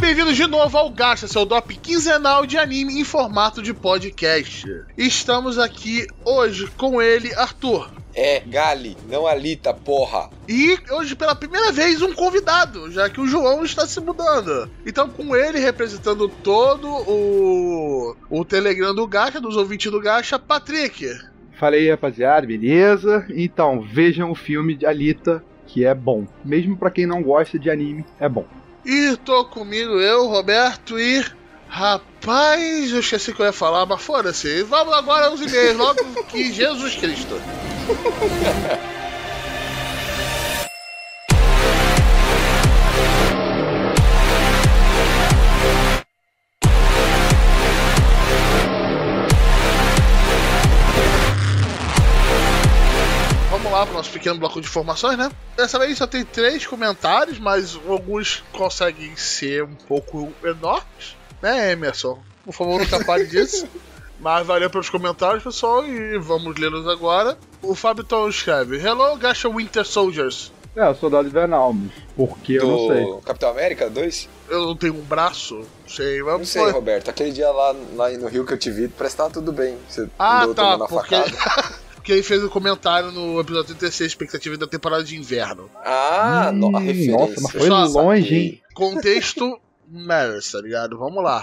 bem-vindos de novo ao Gacha, seu DOP quinzenal de anime em formato de podcast. Estamos aqui hoje com ele, Arthur. É Gali, não Alita, porra. E hoje, pela primeira vez, um convidado, já que o João está se mudando. Então, com ele representando todo o, o Telegram do Gacha, dos ouvintes do Gacha, Patrick. Falei, rapaziada, beleza? Então, vejam o filme de Alita, que é bom. Mesmo para quem não gosta de anime, é bom. E tô comigo eu, Roberto, e. Rapaz, eu esqueci que eu ia falar, mas foda-se. Vamos agora aos e-mails, logo que Jesus Cristo. lá para o nosso pequeno bloco de informações, né? Dessa vez só tem três comentários, mas alguns conseguem ser um pouco enormes, né, Emerson? Por favor, nunca pare disso. Mas valeu pelos comentários, pessoal, e vamos lê-los agora. O Fábio Tom escreve: Hello, Gacha Winter Soldiers. É, o Soldado Invernal, mas por que eu não sei. Capitão América 2? Eu não tenho um braço, não sei, vamos Não sei, Roberto. Aquele dia lá, lá no Rio que eu te vi, parece que tava tudo bem. Você Ah, andou tá, porque. porque ele fez um comentário no episódio 36, expectativa da temporada de inverno. Ah, no, referência. Nossa, mas foi Só longe, hein? Contexto matters, tá ligado? Vamos lá.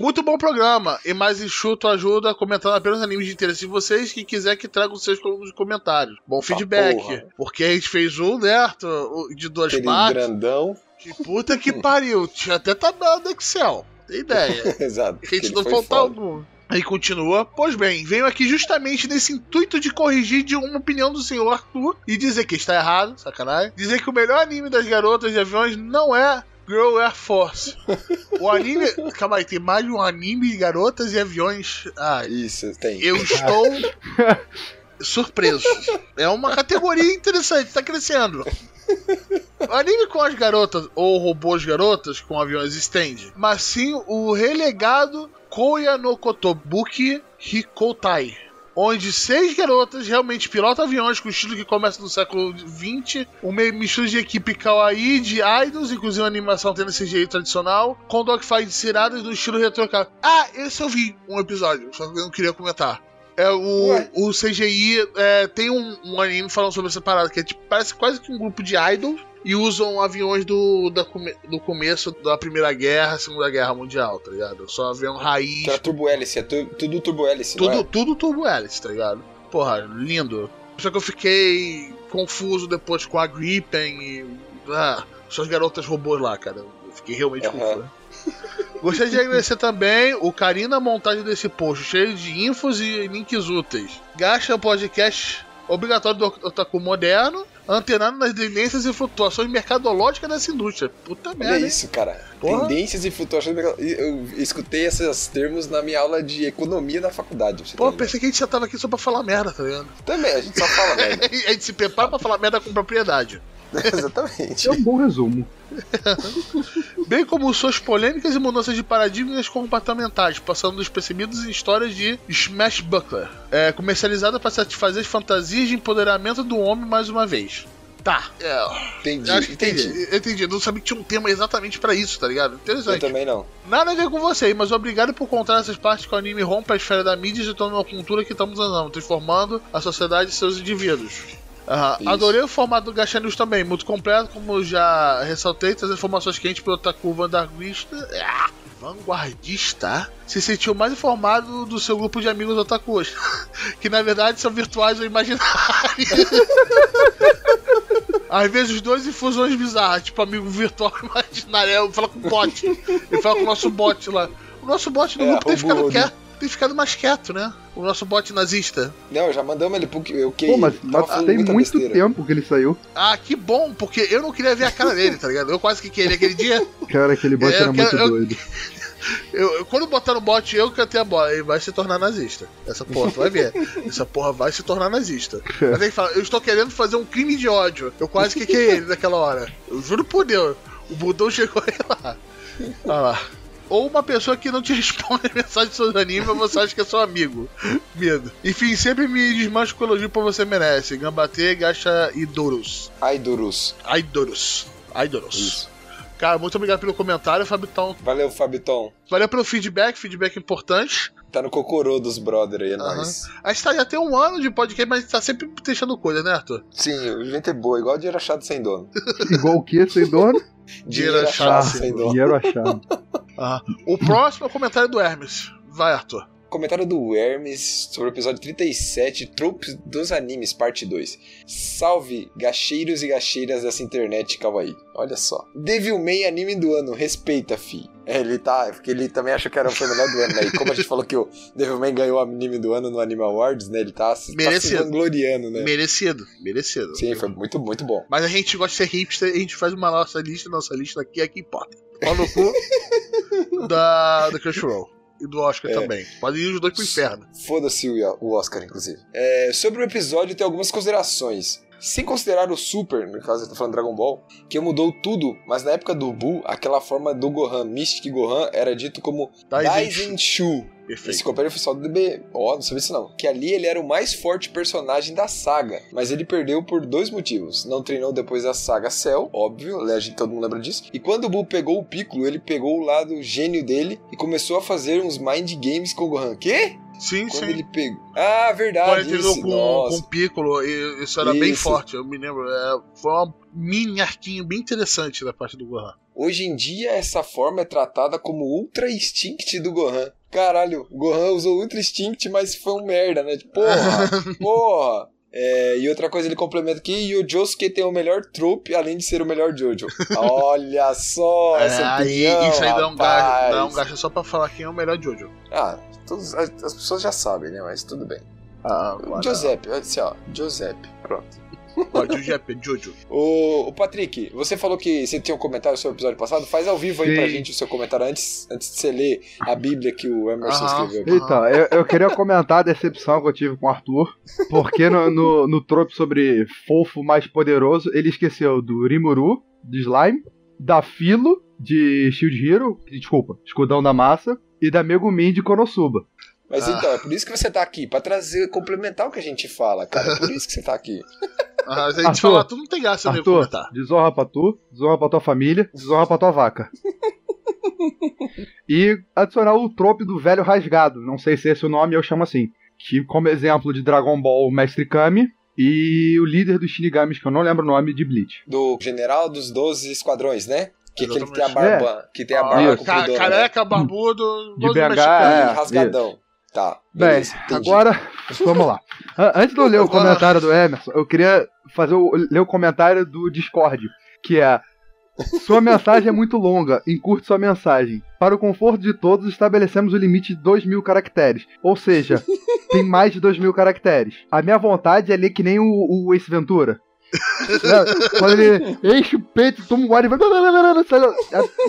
Muito bom programa. E mais enxuto ajuda comentando apenas animes de interesse de vocês. Quem quiser que traga os seus comentários. Bom feedback. porra. porque a gente fez um, né, Arthur? O De duas Aquele partes. grandão. Que puta que pariu. Tinha até tabela do Excel. Tem ideia. Exato. A gente não faltar foda. algum. Aí continua. Pois bem, venho aqui justamente nesse intuito de corrigir de uma opinião do senhor Arthur e dizer que está errado, sacanagem. Dizer que o melhor anime das garotas de aviões não é Girl Air Force. O anime. Calma aí, tem mais um anime de garotas e aviões. Ah, Isso, tem. eu estou surpreso. É uma categoria interessante, tá crescendo. O anime com as garotas, ou robôs garotas com aviões estende, mas sim o relegado Koya no Kotobuki Hikotai. Onde seis garotas realmente pilotam aviões com estilo que começa no século XX, uma mistura de equipe kawaii de idols, inclusive uma animação tendo CGI tradicional, com dogfights iradas do estilo retro. Ah, esse eu vi um episódio, só que eu não queria comentar. É o, Ué? o CGI é, tem um, um anime falando sobre essa parada, que é tipo, parece quase que um grupo de idols e usam aviões do, da do começo da Primeira Guerra, Segunda Guerra Mundial, tá ligado? Só avião raiz, turbo hélice, é tu- tudo turbo hélice, não tudo, é? tudo turbo hélice, tá ligado? Porra, lindo. Só que eu fiquei confuso depois com a Gripen e. Ah, suas garotas robôs lá, cara. Eu fiquei realmente Aham. confuso. Gostaria de agradecer também o carinho na montagem desse post, cheio de infos e links úteis. Gacha o podcast obrigatório do Otaku moderno, antenado nas tendências e flutuações mercadológicas dessa indústria. Puta merda, hein? isso, cara. Porra. Tendências e flutuações. Eu escutei esses termos na minha aula de economia na faculdade. Pô, ter pensei que a gente já tava aqui só pra falar merda, tá ligado? Também, a gente só fala merda. A gente se prepara pra falar merda com propriedade. Exatamente. É um bom resumo. bem como suas polêmicas e mudanças de paradigmas comportamentais, passando despercebidos em histórias de Smash Buckler, é, comercializada para satisfazer as fantasias de empoderamento do homem mais uma vez. Tá, é, Entendi, acho que entendi. entendi. Eu entendi, eu não sabia que tinha um tema exatamente pra isso, tá ligado? Eu Interessante. também não. Nada a ver com você, mas obrigado por contar essas partes que o anime rompe a esfera da mídia e se torna uma cultura que estamos andando, transformando a sociedade e seus indivíduos. Isso. Adorei o formato do Gacha News também, muito completo, como já ressaltei, traz informações quentes pelo Otaku vanguardista, ah, vanguardista se sentiu mais informado do seu grupo de amigos otakus, que na verdade são virtuais ou imaginários. Às vezes dois infusões bizarras, tipo amigo virtual imaginário, eu falo com o bot, ele fala com o nosso bot lá. O nosso bot no É, grupo tem o ficado quieto, tem ficado mais quieto, né? O nosso bot nazista. Não, já mandamos ele pro eu que Pô, mas, mas tem muito besteira. tempo que ele saiu. Ah, que bom, porque eu não queria ver a cara dele, tá ligado? Eu quase que queria aquele dia. Cara, aquele bot É, era eu muito quero- eu- doido. Eu, eu- quando botar no bot, eu cantei a bola. Ele vai se tornar nazista. Essa porra, tu vai ver. Essa porra vai se tornar nazista. Mas ele fala, eu estou querendo fazer um crime de ódio. Eu quase que ele naquela hora. Eu juro por Deus. O Budão chegou aí lá. Olha lá. Ou uma pessoa que não te responde a mensagem do seu anime, mas você acha que é seu amigo. Medo. Enfim, sempre me desmancho com o elogio que você merece. Gambate, gacha e Doros. Ai, Durus. Aidoros. Aidoros. Isso. Cara, muito obrigado pelo comentário, Fabitão. Valeu, Fabiton. Valeu pelo feedback, feedback importante. Tá no cocorô dos brother aí, é Aham. nóis. A gente tá já tem um ano de podcast, mas a gente tá sempre deixando coisa, né, Arthur? Sim, o gente é boa, igual dinheiro achado sem dono. Igual o que, sem dono? Dinheiro Dinheiro achado achado sem dono. Dinheiro achado. O próximo é o comentário do Hermes. Vai, Arthur. Comentário do Hermes sobre o episódio 37, Tropes dos Animes, parte 2. Salve, gacheiros e gacheiras dessa internet kawaii. Olha só. Devilman anime do ano, respeita, fi. É, ele tá, porque ele também achou que era o melhor do ano, né? E como a gente falou que o Devilman ganhou o anime do ano no Anime Awards, né? Ele tá, se- tá se Merecido. vangloriando, né? Merecido, merecido. Sim, foi muito, muito bom. Mas a gente gosta de ser hipster e a gente faz uma nossa lista, nossa lista aqui é que importa. Pau no cu da, do Crunchyroll. E do Oscar É. também. Podem ir os dois pro inferno. Foda-se o Oscar, inclusive. É, sobre o episódio, tem algumas considerações. Sem considerar o Super, no caso eu tô falando Dragon Ball, que mudou tudo, mas na época do Buu, aquela forma do Gohan, Mystic Gohan, era dito como Daisen Shu. Esse Perfeito. companheiro oficial do DB. Ó, não sabia isso não. Que ali ele era o mais forte personagem da saga. Mas ele perdeu por dois motivos. Não treinou depois da saga Cell, óbvio, a gente, todo mundo lembra disso. E quando o Buu pegou o Piccolo, ele pegou o lado gênio dele e começou a fazer uns mind games com o Gohan. Quê? Sim, Quando sim. ele pegou. Ah, Quando verdade. ele treinou Isso, com, nossa. com o Piccolo, e isso era bem Isso. forte, eu me lembro. É, foi um mini arquinho bem interessante da parte do Gohan. Hoje em dia, essa forma é tratada como Ultra Instinct do Gohan. Caralho, o Gohan usou Ultra Instinct, mas foi um merda, né? Tipo, Porra, porra. É, e outra coisa ele complementa aqui, e o Josuke tem o melhor trope, além de ser o melhor Jojo. Olha só essa É, aí, opinião, isso aí dá um, gasto, dá um gasto só pra falar quem é o melhor Jojo. Ah, todos, as, as pessoas já sabem, né? Mas tudo bem. Ah, Giuseppe, olha assim, ó. Giuseppe, pronto. Pode, Giuseppe, Jojo. O, o Patrick, você falou que você tinha um comentário sobre o episódio passado. Faz ao vivo aí Sim. pra gente o seu comentário antes, antes de você ler a Bíblia que o Emerson Aham. escreveu. aqui. Então, eu, eu queria comentar a decepção que eu tive com o Arthur, porque no, no, no trope sobre fofo mais poderoso, ele esqueceu do Rimuru, de Slime, da Filo, de Shield Hero, desculpa, Escudão da Massa, e da Megumin de Konosuba. Mas Ah. então, é por isso que você tá aqui, pra trazer, complementar o que a gente fala, cara. É por isso que você tá aqui. Ah, a gente Arthur, falar tudo, não tem graça Arthur, comentar. desonra pra tu, desonra pra tua família, desonra pra tua vaca. e adicionar o trope do velho rasgado, não sei se esse é o nome, eu chamo assim. Que como exemplo de Dragon Ball, o Mestre Kami, e o líder dos Shinigamis, que eu não lembro o nome, de Bleach. Do general dos 12 esquadrões, né? Que é aquele que tem a barba. Que tem a Ah, barba isso. compridona, ca- né? careca, barbudo, De BH, mexicano. é. E rasgadão. Tá. Bem, beleza, entendi. agora, vamos lá. An- Antes de eu ler o comentário do Emerson, eu queria fazer o, ler o comentário do Discord, que é sua mensagem é muito longa, encurte sua mensagem. Para o conforto de todos, estabelecemos o limite de 2 mil caracteres. Ou seja, tem mais de 2 mil caracteres. A minha vontade é ler que nem o, o Ace Ventura. Quando ele enche o peito, toma um ar e vai.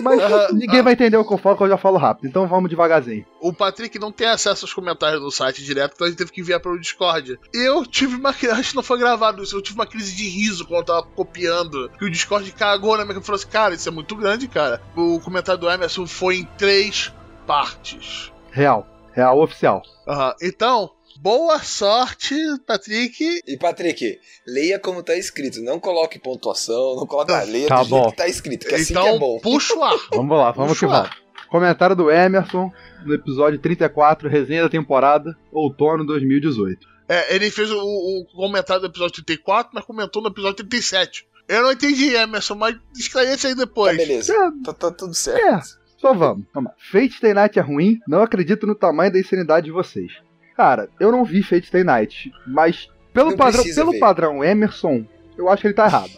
Mas ninguém vai entender o que eu falo, que eu já falo rápido. Então vamos devagarzinho. O Patrick não tem acesso aos comentários do site direto, então a gente teve que enviar pelo Discord. Eu tive uma crise, acho que não foi gravado isso, eu tive uma crise de riso quando eu tava copiando. Que o Discord cagou na minha e falou assim: cara, isso é muito grande, cara. O comentário do Emerson foi em três partes. Real. Real oficial. Aham. Então, boa sorte, Patrick. E Patrick, leia como tá escrito. Não coloque pontuação, não coloque. Ah, leia Tá do jeito bom. que tá escrito, que assim então, que é bom. puxa o ar. Vamos lá, vamos que Puxa vamos. Comentário do Emerson no episódio 34, resenha da temporada, outono 2018. É, ele fez o, o comentário do episódio 34, mas comentou no episódio 37. Eu não entendi, Emerson, mas esclareça aí Tá depois. beleza. É, Tá, tá tudo certo. É, só vamos. vamos lá. Fate Stay Night é ruim, não acredito no tamanho da insanidade de vocês. Cara, eu não vi Fate Stay Night, mas pelo Não padrão, pelo ver. padrão Emerson, eu acho que ele tá errado.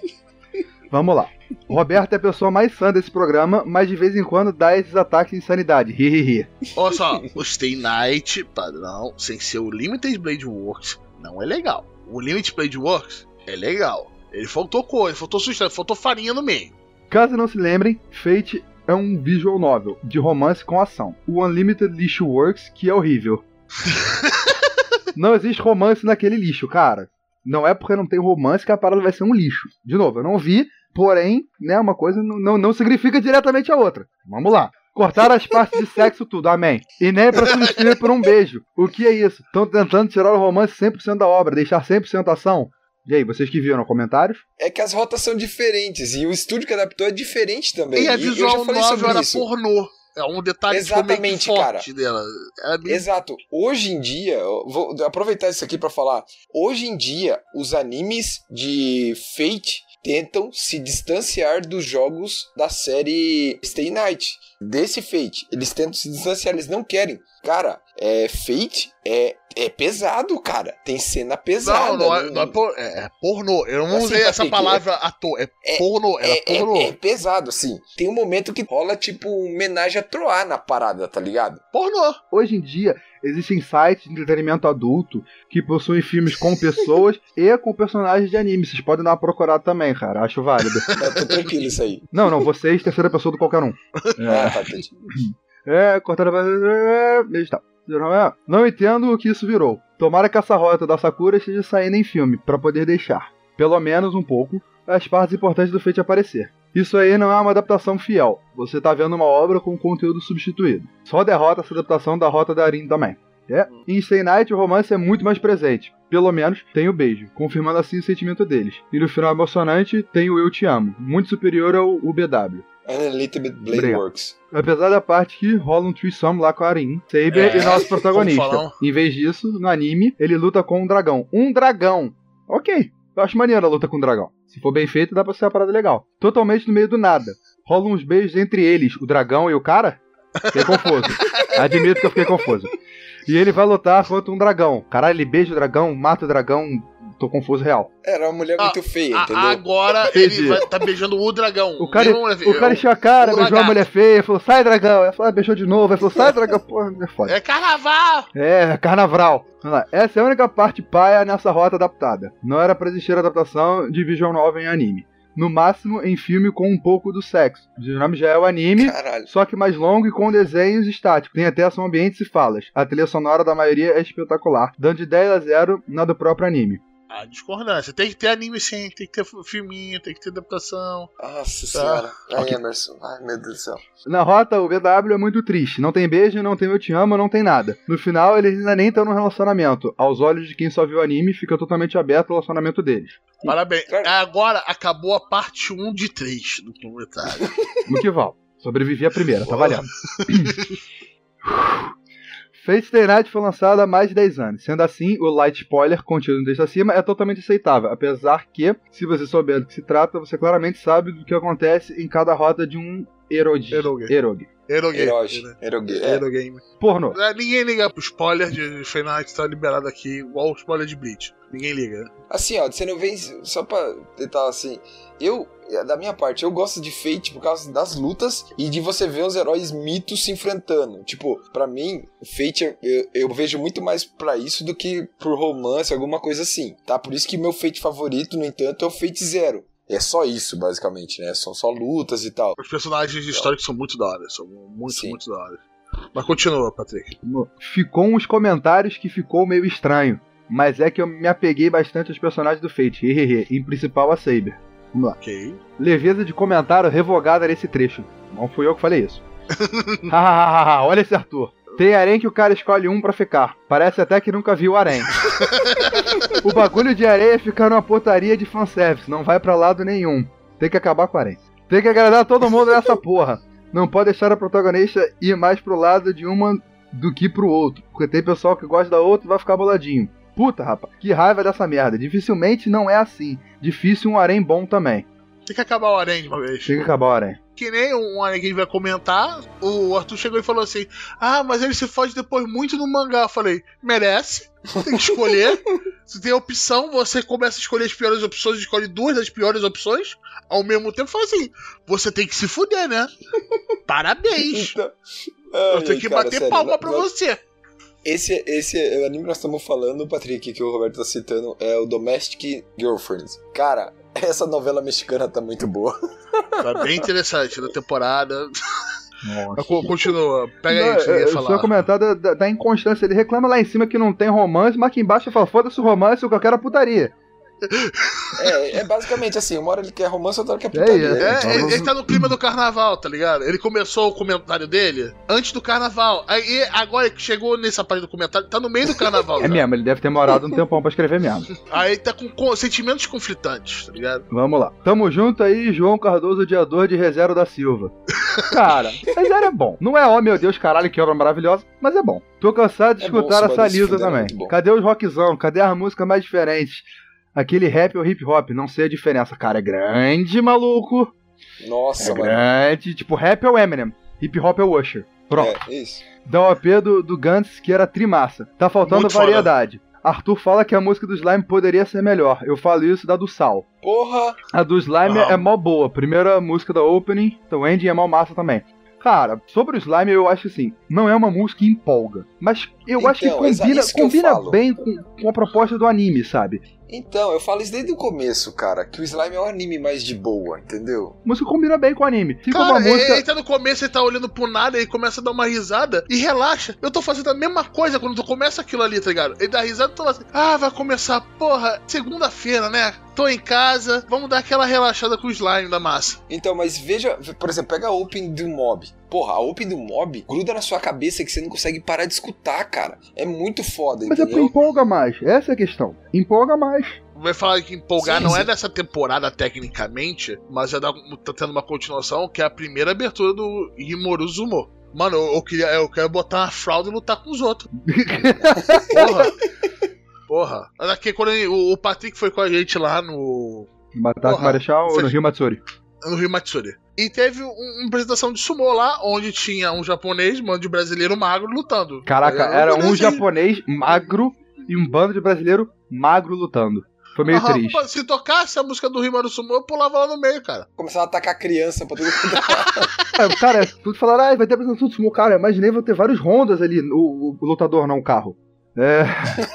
Vamos lá. O Roberto é a pessoa mais sã desse programa, mas de vez em quando dá esses ataques de insanidade. Hihihi. Olha só, o Stay Night padrão, sem ser o Limited Blade Works, não é legal. O Limited Blade Works é legal. Ele faltou coisa, faltou sustância, faltou farinha no meio. Caso não se lembrem, Fate é um visual novel de romance com ação. O Unlimited Lixo Works, que é horrível. não existe romance naquele lixo, cara. Não é porque não tem romance que a parada vai ser um lixo. De novo, eu não vi, porém, né, uma coisa não, não, não significa diretamente a outra. Vamos lá. Cortar as partes de sexo tudo, amém. E nem pra substituir por um beijo. O que é isso? Estão tentando tirar o romance 100% da obra, deixar 100% ação? E aí, vocês que viram comentários? É que as rotas são diferentes e o estúdio que adaptou é diferente também. E a eu já visual falei novel sobre era isso. pornô. É um detalhe meio que Exatamente, forte dela. Era bem... Exato. Hoje em dia, vou aproveitar isso aqui pra falar. Hoje em dia, os animes de Fate tentam se distanciar dos jogos da série Stay Night. Desse Fate. Eles tentam se distanciar, eles não querem. Cara, é, Fate é, é pesado, cara. Tem cena pesada. Não, não é, não- não é, por- é- é pornô. Eu não Assim, usei essa palavra à toa. É, é- pornô. Era é, é- pornô. é pesado, assim. Tem um momento que rola, tipo, homenagem a Troar na parada, tá ligado? Pornô. Hoje em dia, existem sites de entretenimento adulto que possuem filmes com pessoas e com personagens de anime. Vocês podem dar uma procurada também, cara. Acho válido. Eu tô tranquilo isso aí. Não, não, vocês, terceira pessoa do qualquer um. Ah, tá, entendi. É, cortada pra. É, está. Não, é. entendo o que isso virou. Tomara que essa rota da Sakura esteja saindo em filme, pra poder deixar, pelo menos um pouco, as partes importantes do Fate aparecer. Isso aí não é uma adaptação fiel. Você tá vendo uma obra com conteúdo substituído. Só derrota essa adaptação da rota da Arin também. É. Em Stay Night, o romance é muito mais presente. Pelo menos tem o beijo, confirmando assim o sentimento deles. E no final emocionante, tem o Eu Te Amo, muito superior ao UBW. And a little bit Blade Obrigado. Works. Apesar da parte que rola um threesome lá com a Arin, Saber É, e nosso protagonista. Em vez disso, no anime, ele luta com um dragão. Um dragão! Ok, eu acho maneiro a luta com um dragão. Se for bem feito, dá pra ser uma parada legal. Totalmente no meio do nada. Rolam uns beijos entre eles, o dragão e o cara? Fiquei confuso. Admito que eu fiquei confuso. E ele vai lutar contra um dragão. Caralho, ele beija o dragão, mata o dragão. Tô confuso real. Era uma mulher Ah, muito feia, A- entendeu? agora Entendi. ele vai tá beijando o dragão. O cara, Não, o cara encheu a cara, o beijou a lagarto. mulher feia, falou, sai dragão. Aí falou, ah, beijou de novo. Aí falou, sai dragão. Porra, é foda. É carnaval! É, carnaval. Vamos lá. Essa é a única parte paia nessa rota adaptada. Não era pra existir adaptação de visual novel em anime. No máximo em filme com um pouco do sexo. O nome já é o anime, Caralho. só que mais longo e com desenhos estáticos. Tem até ação ambientes e falas. A trilha sonora da maioria é espetacular, dando de 10 a 0 na do próprio anime. A discordância. Tem que ter anime sim, tem que ter filminho, tem que ter adaptação. Nossa senhora. Ai. Emerson. Ai, meu Deus do céu. Na rota, o BW é muito triste. Não tem beijo, não tem eu te amo, não tem nada. No final, eles ainda nem estão no relacionamento. Aos olhos de quem só viu o anime, fica totalmente aberto o relacionamento deles. Parabéns. Agora acabou a parte 1 de 3 do comentário. No que val. Sobrevivi a primeira, tá valendo. Fate Stay Night foi lançado há mais de 10 anos. Sendo assim, o light spoiler contido no texto acima é totalmente aceitável. Apesar que, se você souber do que se trata, você claramente sabe do que acontece em cada rota de um Eroge. Eroge. Eroge. Erogame. Eroge. Eroge. É. Erogame. Pornô. É, Ninguém liga pro spoiler de Fate tá liberado aqui, igual o spoiler de Bleach. Ninguém liga. né? Assim, ó, você não vem. Só pra tentar assim. Eu, da minha parte, eu gosto de Fate por causa das lutas e de você ver os heróis mitos se enfrentando. Tipo, pra mim, Fate eu, eu vejo muito mais pra isso do que por romance, alguma coisa assim, tá? Por isso que meu Fate favorito, no entanto, é o Fate Zero. É só isso, basicamente, né? São só lutas e tal. Os personagens históricos são muito da hora. São muito, Sim. muito da hora. Mas continua, Patrick. Ficou uns comentários que ficou meio estranho. Mas é que eu me apeguei bastante aos personagens do Fate. Hehehe. Em principal a Saber. Vamos lá. Ok. Leveza de comentário revogada nesse trecho. Não fui eu que falei isso. Hahaha, Olha esse Arthur. Tem harém que o cara escolhe um pra ficar. Parece até que nunca viu o harém. o bagulho de areia é ficar numa portaria de fanservice. Não vai pra lado nenhum. Tem que acabar com o harém. Tem que agradar todo mundo nessa porra. Não pode deixar a protagonista ir mais pro lado de uma do que pro outro. Porque tem pessoal que gosta da outra e vai ficar boladinho. Puta, rapaz. Que raiva dessa merda. Dificilmente não é assim. Difícil um harém bom também. Tem que acabar o Arém de uma vez. Tem que acabar o harém. Que nem um Arém que a gente vai comentar. O Arthur chegou e falou assim: Ah, mas ele se fode depois muito no mangá. Eu falei: Merece. Tem que escolher. Se tem opção, você começa a escolher as piores opções, escolhe duas das piores opções. Ao mesmo tempo, fala assim: Você tem que se fuder, né? Parabéns. Então, Eu tenho que cara, bater sério, palma não- pra não- você. Esse, esse o anime que nós estamos falando, Patrick, que o Roberto tá citando, é o Domestic Girlfriends. Cara, essa novela mexicana tá muito boa. Tá bem interessante da temporada. Nossa. Continua. Pega aí, Não, você ia Só falar. comentar da, da- da inconstância. Ele reclama lá em cima que não tem romance, mas aqui embaixo fala: foda-se o romance, o que eu quero é putaria. É, é basicamente assim, uma hora ele quer romance, outra hora quer É, putaria. é, É, ele, ele tá no clima do carnaval, tá ligado? Ele começou o comentário dele antes do carnaval. Aí agora que chegou nessa parte do comentário, tá no meio do carnaval. É já. mesmo, ele deve ter morado um tempão pra escrever mesmo. Aí tá com, com sentimentos conflitantes, tá ligado? Vamos lá. Tamo junto aí, João Cardoso, odiador de Reserva da Silva. Cara, Reserva é bom. Não é, ó meu Deus, caralho, que obra maravilhosa, mas é bom. Tô cansado de É bom, escutar Suba essa desse lisa também. bom. Cadê os rockzão? Cadê as músicas mais diferentes? Aquele rap ou hip hop, não sei a diferença. Cara, é grande, maluco. Nossa, É mano. grande. Tipo, rap é o Eminem, hip hop é o Usher. Pronto. É, isso. Da OP do, do Gantz, que era trimassa. Tá faltando Muito foda. variedade. Arthur fala que a música do Slime poderia ser melhor. Eu falo isso da do Sal. Porra! A do Slime Ah. é mó boa. Primeira música da opening, então o ending é mó massa também. Cara, sobre o Slime eu acho assim, não é uma música que empolga. Mas eu acho que Então, combina, que combina bem com, com a proposta do anime, sabe? Então, eu falo isso desde o começo, cara, que o Slime é um anime mais de boa, entendeu? A música combina bem com o anime. Fica Cara, uma música. ele tá no começo, ele tá olhando pro nada, ele começa a dar uma risada e relaxa. Eu tô fazendo a mesma coisa quando tu começa aquilo ali, tá ligado? Ele dá risada e tu fala assim, ah, vai começar, porra, segunda-feira, né? Tô em casa, vamos dar aquela relaxada com o slime da massa. Então, mas veja, por exemplo, pega a Open do Mob. Porra, a Open do Mob gruda na sua cabeça que você não consegue parar de escutar, cara. É muito foda, Mas é porque entendeu? empolga mais. Essa é a questão. Empolga mais. Vai falar que empolgar Sim, não sim. é dessa temporada tecnicamente, mas já dá, tá tendo uma continuação que é a primeira abertura do Himoru Zumo. Mano, eu, eu queria, eu quero botar uma fralda e lutar com os outros. Porra. Porra. Olha Aqui, quando ele- o, o Patrick foi com a gente lá no, Matar Porra, Marechal ou no Rio Matsuri? no Rio Matsuri. E teve um- uma apresentação de sumô lá, onde tinha um japonês, mano de brasileiro magro, lutando. Caraca, era um japonês magro e um bando de brasileiro magro lutando. Foi meio Aham, triste. pô, Se tocasse a música do Rimaru Sumo, eu pulava lá no meio, cara. Começava a atacar criança pra tudo quanto é cara, tudo falaram, ah, vai ter apresentação do sumo. Cara, imaginei vou ter vários Hondas ali, o, o lutador, não o carro. É,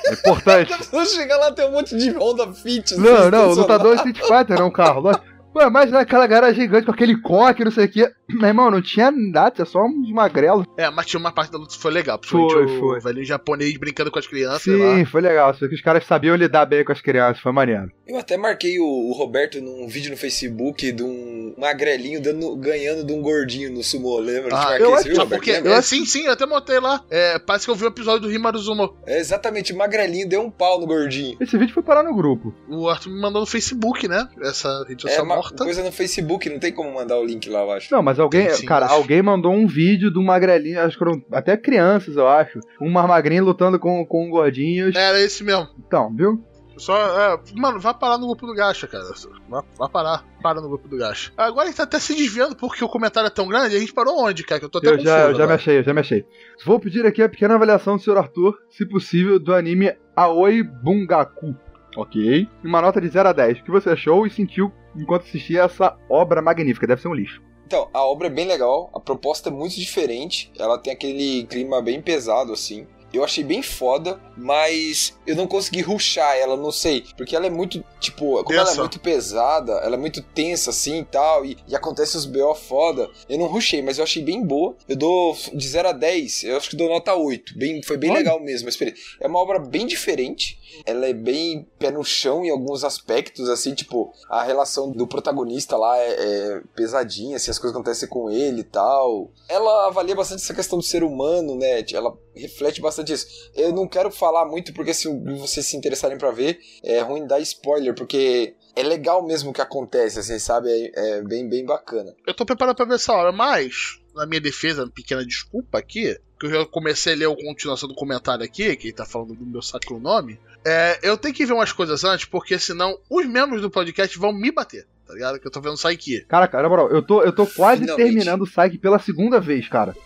é importante. lado. Chega lá, tem um monte de Honda Fit. Não, não, o lutador é Street Fighter, não o carro. Lógico. Ué, imagina aquela garagem gigante com aquele coque, não sei o quê. Meu irmão, não tinha nada, tinha só uns magrelos. É, mas tinha uma parte da luta que foi legal. Principalmente Foi, o foi. velhinho japonês brincando com as crianças sei lá. Sim, foi legal. Só que os caras sabiam lidar bem com as crianças, foi maneiro. Eu até marquei o, o Roberto num vídeo no Facebook de um magrelinho dando, ganhando de um gordinho no sumo, lembra? Ah, eu acho viu, que- porque, Lembra? é, sim, sim, eu até montei lá. É, parece que eu vi o episódio do Rimaru Zumo. É exatamente, magrelinho deu um pau no gordinho. Esse vídeo foi parar no grupo. O Arthur me mandou no Facebook, né? Essa rede É social uma morta. coisa no Facebook, não tem como mandar o link lá, eu acho. Não, mas alguém, Sim, sim, cara, acho. alguém mandou um vídeo de um magrelinho, acho que eram até crianças, eu acho. Um magrinho lutando com, com gordinhos. Era esse mesmo. Então, viu? Só, é, mano, vai parar no grupo do Gacha, cara. Vai, vai parar. Para no grupo do Gacha. Agora a gente tá até se desviando porque o comentário é tão grande. A gente parou onde, cara? Que eu tô até Eu confuso. já, eu já me achei, eu já me achei. Vou pedir aqui a pequena avaliação do Sr. Arthur, se possível, do anime Aoi Bungaku. Ok? Uma nota de 0 a 10. O que você achou e sentiu enquanto assistia essa obra magnífica? Deve ser um lixo. Então, a obra é bem legal, a proposta é muito diferente, ela tem aquele clima bem pesado, assim. Eu achei bem foda, mas eu não consegui ruxar ela, não sei. Porque ela é muito, tipo, como ela é Tensa. muito pesada, ela é muito tensa assim e tal, e, e acontece os BO foda. Eu não ruxei, mas eu achei bem boa. Eu dou de 0 a 10, eu acho que dou nota 8. Bem, foi bem Olha. legal mesmo a experiência. É uma obra bem diferente, ela é bem pé no chão em alguns aspectos, assim, tipo, a relação do protagonista lá é, é pesadinha, assim, as coisas acontecem com ele e tal. Ela avalia bastante essa questão do ser humano, né? Ela reflete bastante isso. Eu não quero falar muito, porque se vocês se interessarem pra ver, é ruim dar spoiler, porque é legal mesmo o que acontece, assim, sabe? É, é bem, bem bacana. Eu tô preparado pra ver essa hora, mas, na minha defesa, pequena desculpa aqui, que eu já comecei a ler a continuação do comentário aqui, que ele tá falando do meu sacro nome. É, eu tenho que ver umas coisas antes, porque senão os membros do podcast vão me bater, tá ligado? Que eu tô vendo sair aqui. Caraca, na moral, eu tô, eu tô quase Finalmente. terminando o Psyche pela segunda vez, cara.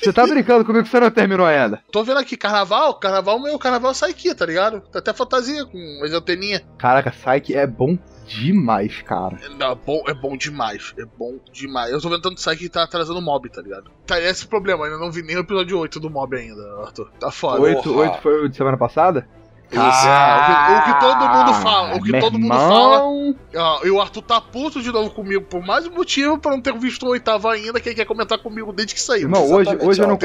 Você tá brincando comigo que você não terminou ainda? Tô vendo aqui, carnaval, carnaval, meu carnaval sai aqui, tá ligado? Tá até fantasia com as anteninhas. Caraca, Psyche é bom demais, cara. É, não, bom, é bom demais, é bom demais. Eu tô vendo tanto sai que tá atrasando o mob, tá ligado? Tá esse o problema, ainda não vi nem o episódio 8 do mob ainda, Arthur. Tá foda. Oi. Oito, Porra. oito foi o de semana passada? É, o, que, o que todo mundo fala, o que meu todo mundo fala. irmão. ó, e o Arthur tá puto de novo comigo por mais um motivo pra não ter visto o oitavo ainda, que ele quer comentar comigo desde que saiu. Irmão, hoje, hoje eu não.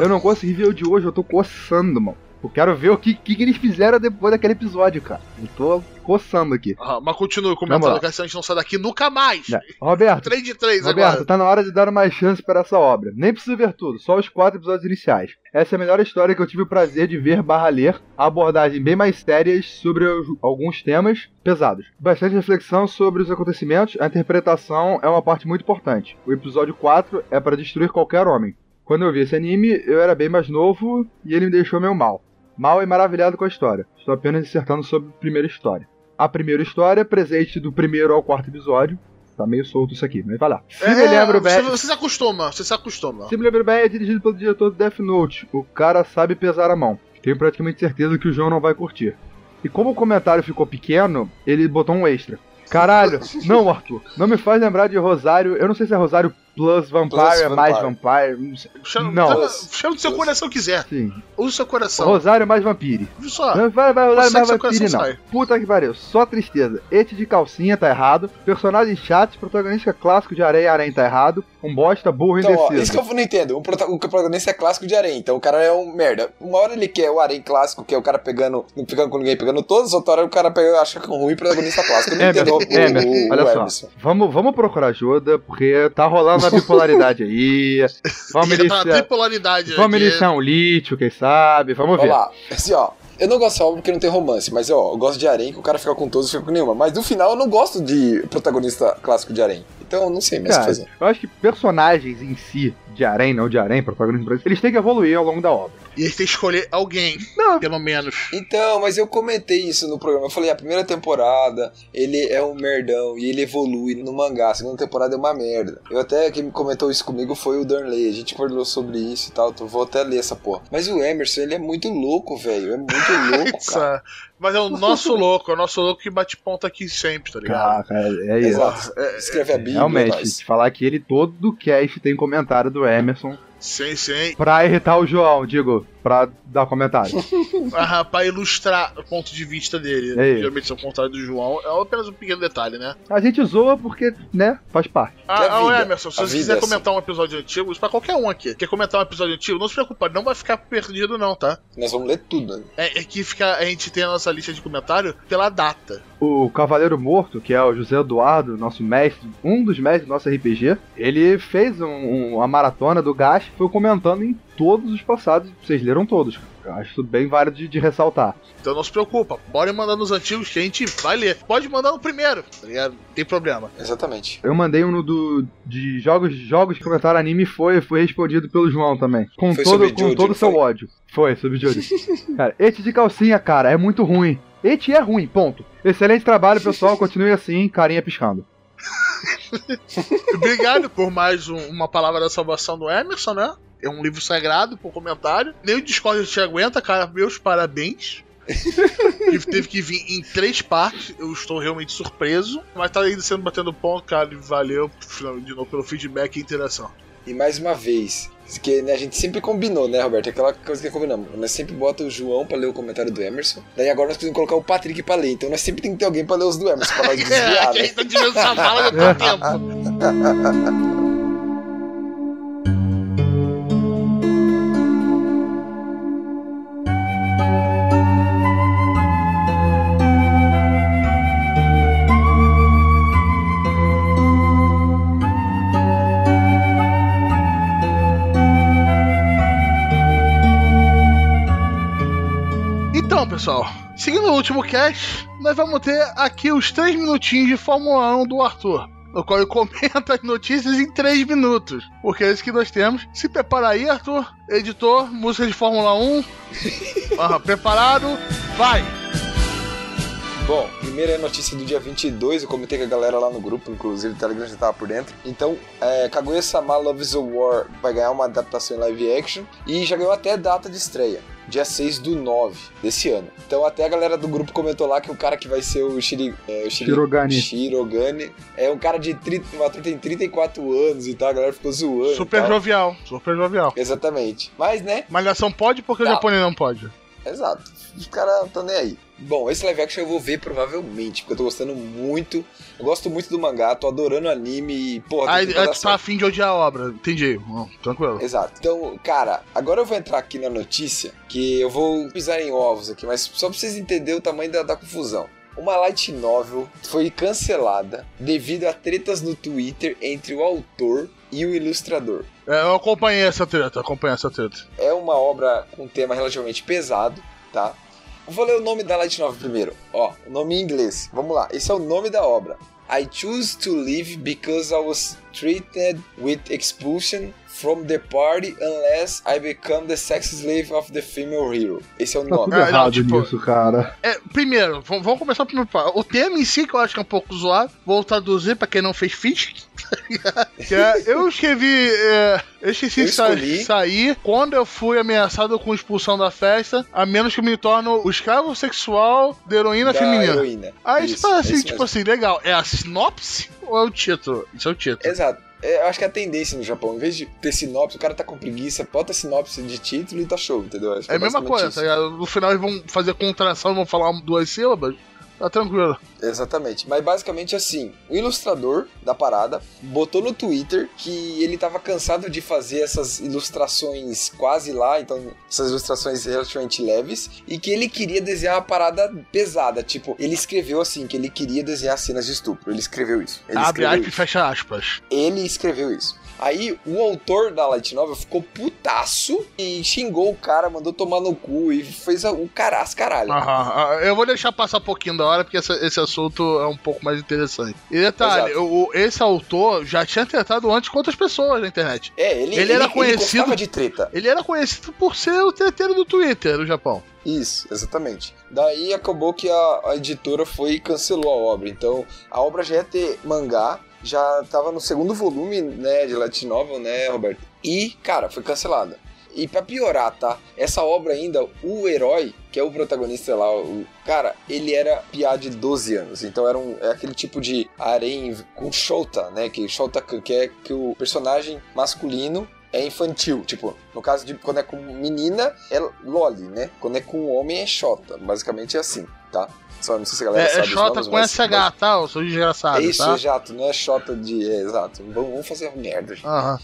Eu não consegui ver o de hoje, eu tô coçando, mano. Eu quero ver o que, que, que eles fizeram depois daquele episódio, cara. Eu tô coçando aqui. Ah, mas continue Vamos comentando que assim a gente não sai daqui nunca mais. É. Roberto, 3 de 3 Roberto, agora. tá na hora de dar uma chance para essa obra. Nem preciso ver tudo, só os quatro episódios iniciais. Essa é a melhor história que eu tive o prazer de ver barra ler, a abordagem bem mais sérias sobre os- alguns temas pesados. Bastante reflexão sobre os acontecimentos, a interpretação é uma parte muito importante. O episódio 4 é para destruir qualquer homem. Quando eu vi esse anime, eu era bem mais novo e ele me deixou meio mal. Mal e maravilhado com a história. Estou apenas dissertando sobre a primeira história. A primeira história, presente do primeiro ao quarto episódio. Tá meio solto isso aqui, mas vai lá. Se me lembro você, bem. você se acostuma, você se acostuma. Se me lembro bem, é dirigido pelo diretor do Death Note. O cara sabe pesar a mão. Tenho praticamente certeza que o João não vai curtir. E como o comentário ficou pequeno, ele botou um extra. Caralho, não, Arthur. Não me faz lembrar de Rosário. Eu não sei se é Rosário Plus Vampire, Plus é mais Vampire. Vampire. Não sei. Chama, Não. chama, chama do seu coração quiser. Sim. Usa o seu coração. Rosário mais Vampire. Viu só? Não vai, vai Rosário mais Vampire, não. sai. Puta que pariu. Só tristeza. Ete de calcinha tá errado. Personagem chato. Protagonista clássico de areia aranha tá errado. Um bosta, burro, Então, ó, indeciso. isso que eu não entendo. O, prota- o protagonista é clássico de Arém, então o cara é um merda. Uma hora ele quer o Arém clássico, que é o cara pegando, não ficando com ninguém, pegando todos, outra hora o cara pega, acha que é um ruim protagonista clássico. Eu não entendo o, Emerson, Emerson, o, o, olha o só. Vamos, vamos procurar ajuda, porque tá rolando a bipolaridade aí. Vamos iniciar, tripolaridade. vamos aqui. iniciar um lítio, quem sabe? Vamos Olha ver. lá, assim, ó. Eu não gosto dessa obra porque não tem romance, mas ó, eu gosto de Arém, que o cara fica com todos e fica com nenhuma. Mas no final eu não gosto de protagonista clássico de Arém. Então eu não sei mais o que fazer. eu acho que personagens em si, de Arém, não de Arém, protagonistas, eles têm que evoluir ao longo da obra. E ele tem que escolher alguém, Não. pelo menos. Então, mas eu comentei isso no programa. Eu falei, a primeira temporada, ele é um merdão e ele evolui no mangá. A segunda temporada é uma merda. Eu até, quem me comentou isso comigo foi o Darnley. A gente falou sobre isso e tal. Então vou até ler essa porra. Mas o Emerson, ele é muito louco, velho. É muito louco, cara. Mas é o nosso louco, é o nosso louco que bate ponta aqui sempre, tá ligado? Cara, é, é isso. Exato. Escreve a Bíblia. Realmente, nós. falar que ele todo cast tem comentário do Emerson Sim, sim. pra irritar o João, digo, pra dar comentário. Ah, pra ilustrar o ponto de vista dele. É isso. Geralmente, é o contrário do João. É apenas um pequeno detalhe, né? A gente zoa porque, né, faz parte. Ah, é ah. Emerson, se A você quiser é assim. comentar um episódio antigo, isso pra qualquer um aqui, quer comentar um episódio antigo, não se preocupa, não vai ficar perdido, não, tá? Nós vamos ler tudo, né? É, é que fica, a gente tem a nossa lista de comentário pela data. O Cavaleiro Morto, que é o José Eduardo, nosso mestre, um dos mestres do nosso RPG, ele fez um- um- uma maratona do Gash e foi comentando em todos os passados. Vocês leram todos. Acho bem válido de, de ressaltar. Então não se preocupa, bora mandar nos antigos que a gente vai ler. Pode mandar no primeiro, tá ligado? Não tem problema. Exatamente. Eu mandei um no do, de jogos, jogos que comentaram anime e foi, foi respondido pelo João também. Com Foi todo com todo o seu ódio. Foi, sobre Jojo. cara, ete de calcinha, cara, é muito ruim. Ete é ruim, ponto. Excelente trabalho, pessoal. Continue assim, carinha piscando. Obrigado por mais um- uma palavra da salvação do Emerson, né? É um livro sagrado por comentário. Nem o Discord te aguenta, cara. Meus parabéns. Ele teve que vir em três partes. Eu estou realmente surpreso. Mas tá ainda sendo batendo ponto, cara. e Valeu de novo pelo feedback e interação. E mais uma vez, que né, a gente sempre combinou, né, Roberto? Aquela coisa que combinamos. Nós sempre bota o João pra ler o comentário do Emerson. Daí agora nós precisamos colocar o Patrick pra ler. Então nós sempre tem que ter alguém pra ler os do Emerson, pra nós É, desviar, que a né? gente tá essa bala tem tempo. Pessoal, seguindo o último cast, nós vamos ter aqui os 3 minutinhos de Fórmula 1 do Arthur. No qual ele comenta as notícias em 3 minutos. Porque é isso que nós temos. Se prepara aí, Arthur. Editor, música de Fórmula 1. Aham, preparado? Vai! Bom, primeira notícia do dia 22, eu comentei com a galera lá no grupo, inclusive o Telegram já tava por dentro. Então, é, Kaguya-sama Loves the War vai ganhar uma adaptação em live action e já ganhou até data de estreia, dia 6 do 9 desse ano. Então, até a galera do grupo comentou lá que o cara que vai ser o, Shiri, é, o Shiri- Shirogane. Shirogane é um cara de 30, o ator tem 34 anos e tal, a galera ficou zoando. Super jovial. Super jovial. Exatamente. Mas, né, Malhação pode porque o Não. japonês não pode. Exato. Os caras estão nem aí. Bom, esse live action eu vou ver provavelmente, porque eu tô gostando muito. Eu gosto muito do mangá, tô adorando o anime e, porra, dar tu tá afim de odiar a obra. Entendi. Bom, tranquilo. Exato. Então, cara, agora eu vou entrar aqui na notícia, que eu vou pisar em ovos aqui, mas só pra vocês entenderem o tamanho da, da confusão. Uma light novel foi cancelada devido a tretas no Twitter entre o autor e o ilustrador. É, eu acompanhei essa treta, acompanhei essa treta. É uma obra com um tema relativamente pesado, tá? Vou ler o nome da light novel primeiro. Ó, o nome em inglês. Vamos lá. Esse é o nome da obra. I choose to live because I was treated with expulsion from the party unless I become the sex slave of the female hero. Esse é o Tá nome. tudo Ah, não, errado tipo- nisso, cara. É, primeiro, vamos começar pelo primeiro. O tema em si, que eu acho que é um pouco zoado, vou traduzir pra quem não fez é, eu escrevi. É, eu esqueci Eu sa- sair quando eu fui ameaçado com expulsão da festa, a menos que eu me torne o escravo sexual da heroína da feminina. heroína. Aí Isso, você fala é assim, isso tipo mesmo. assim, legal, é a sinopse ou é o título? Isso é o título. Exato. É, eu acho que é a tendência no Japão, em vez de ter sinopse, o cara tá com preguiça, bota sinopse de título e tá show, entendeu? Que É a mesma coisa, tá? No final eles vão fazer contração, vão falar duas sílabas. Tá tranquilo. Exatamente. Mas basicamente assim, o ilustrador da parada botou no Twitter que ele tava cansado de fazer essas ilustrações quase lá, então essas ilustrações relativamente leves, e que ele queria desenhar uma parada pesada. Tipo, ele escreveu assim, que ele queria desenhar cenas de estupro. Ele escreveu isso. Ele Abre aspas e fecha aspas. Ele escreveu isso. Aí o autor da Light Novel ficou putaço e xingou o cara, mandou tomar no cu e fez o cara, as caralho. Aham, ah, eu vou deixar passar um pouquinho da hora, porque essa- esse assunto é um pouco mais interessante. E detalhe, o, esse autor já tinha tratado antes com outras pessoas na internet. É, ele, Ele era conhecido- gostava de treta. Ele era conhecido por ser o treteiro do Twitter no Japão. Isso, exatamente. Daí acabou que a, a editora foi e cancelou a obra. Então a obra já ia ter mangá, já tava no segundo volume, né, de Light Novel, né, Roberto? E, cara, foi cancelada. E pra piorar, tá? Essa obra ainda, o herói, que é o protagonista lá, o cara, ele era piá de 12 anos. Então era um, é aquele tipo de harém com Shota, né? Que Shota que é que o personagem masculino é infantil. Tipo, no caso de quando é com menina, é Loli, né? Quando é com homem, é Shota. Basicamente é assim, tá? Não sei se a galera É, sabe é Xota nomes, com mas- SH, tá? Eu sou desgraçado, É isso, tá? exato. Não é Xota de... É, exato. Vamos, fazer merda, gente. Aham.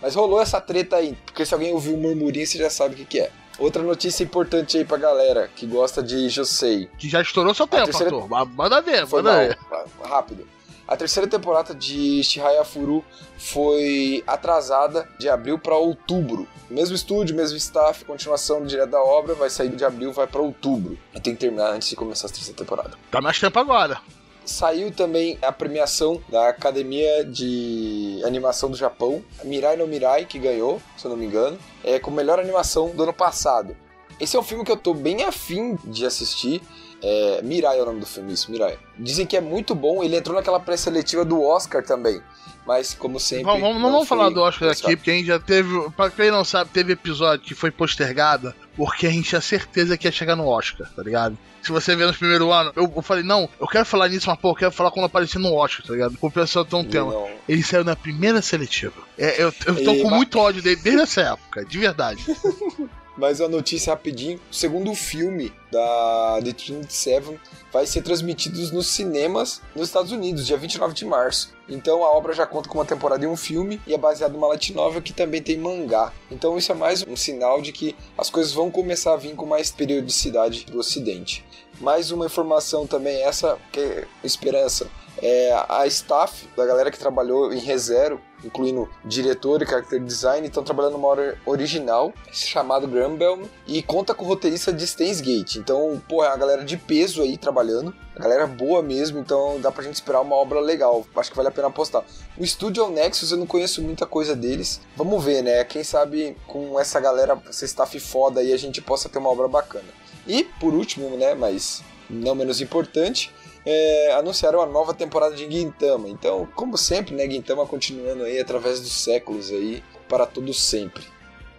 Mas rolou essa treta aí, porque se alguém ouviu um murmurinho, você já sabe o que, que é. Outra notícia importante aí pra galera que gosta de Josei. Que já estourou seu tempo, terceira- Arthur. Ma- Manda ver, Foi manda ver. rápido. A terceira temporada de Shihaya Furu foi atrasada de abril pra outubro. Mesmo estúdio, mesmo staff, continuação direto da obra, vai sair de abril, vai pra outubro. Eu tenho que terminar antes de começar a terceira temporada. Tá mais tempo agora. Saiu também a premiação da Academia de Animação do Japão, Mirai no Mirai, que ganhou, se eu não me engano, é com melhor animação do ano passado. Esse é um filme que eu tô bem afim de assistir. É, Mirai é o nome do filme, isso, Mirai. Dizem que é muito bom, ele entrou naquela pré-seletiva do Oscar também. Mas, como sempre. Vamos, não não vamos falar do Oscar aqui, porque a gente já teve. Pra quem não sabe, teve episódio que foi postergado, porque a gente tinha certeza que ia chegar no Oscar, tá ligado? Se você ver nos primeiros anos, eu, eu falei, não, eu quero falar nisso, mas pô, eu quero falar quando aparecer no Oscar, tá ligado? O pessoal tem um tema. Não. Ele saiu na primeira seletiva. É, eu, eu tô E- com mas- muito ódio dele desde essa época, de verdade. Mas uma notícia rapidinho: o segundo filme da The Trinity Seven vai ser transmitido nos cinemas nos Estados Unidos, dia 29 de março. Então a obra já conta com uma temporada e um filme e é baseado numa light novel que também tem mangá. Então isso é mais um sinal de que as coisas vão começar a vir com mais periodicidade do Ocidente. Mais uma informação também, essa que é esperança. É, a staff da galera que trabalhou em ReZero, incluindo diretor e character design, estão trabalhando numa hora original chamado Grumble e conta com o roteirista de Stains Gate. Então, pô, é uma galera de peso aí trabalhando, galera boa mesmo, então dá pra gente esperar uma obra legal. Acho que vale a pena apostar. O estúdio é o Nexus, eu não conheço muita coisa deles. Vamos ver, né? Quem sabe com essa galera, essa staff foda aí, a gente possa ter uma obra bacana. E, por último, né, mas não menos importante, é, anunciaram a nova temporada de Gintama. Então, como sempre, né, Gintama continuando aí através dos séculos aí, para todo sempre.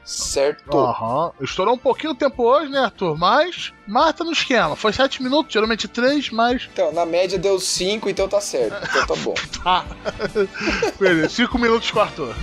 Certo. Aham. Estourou um pouquinho o tempo hoje, né, Arthur? Mas mata no esquema. Foi 7 minutos, geralmente 3, mas. Então, na média deu 5, então tá certo. Então tá bom. tá. Beleza, 5 minutos com o Arthur.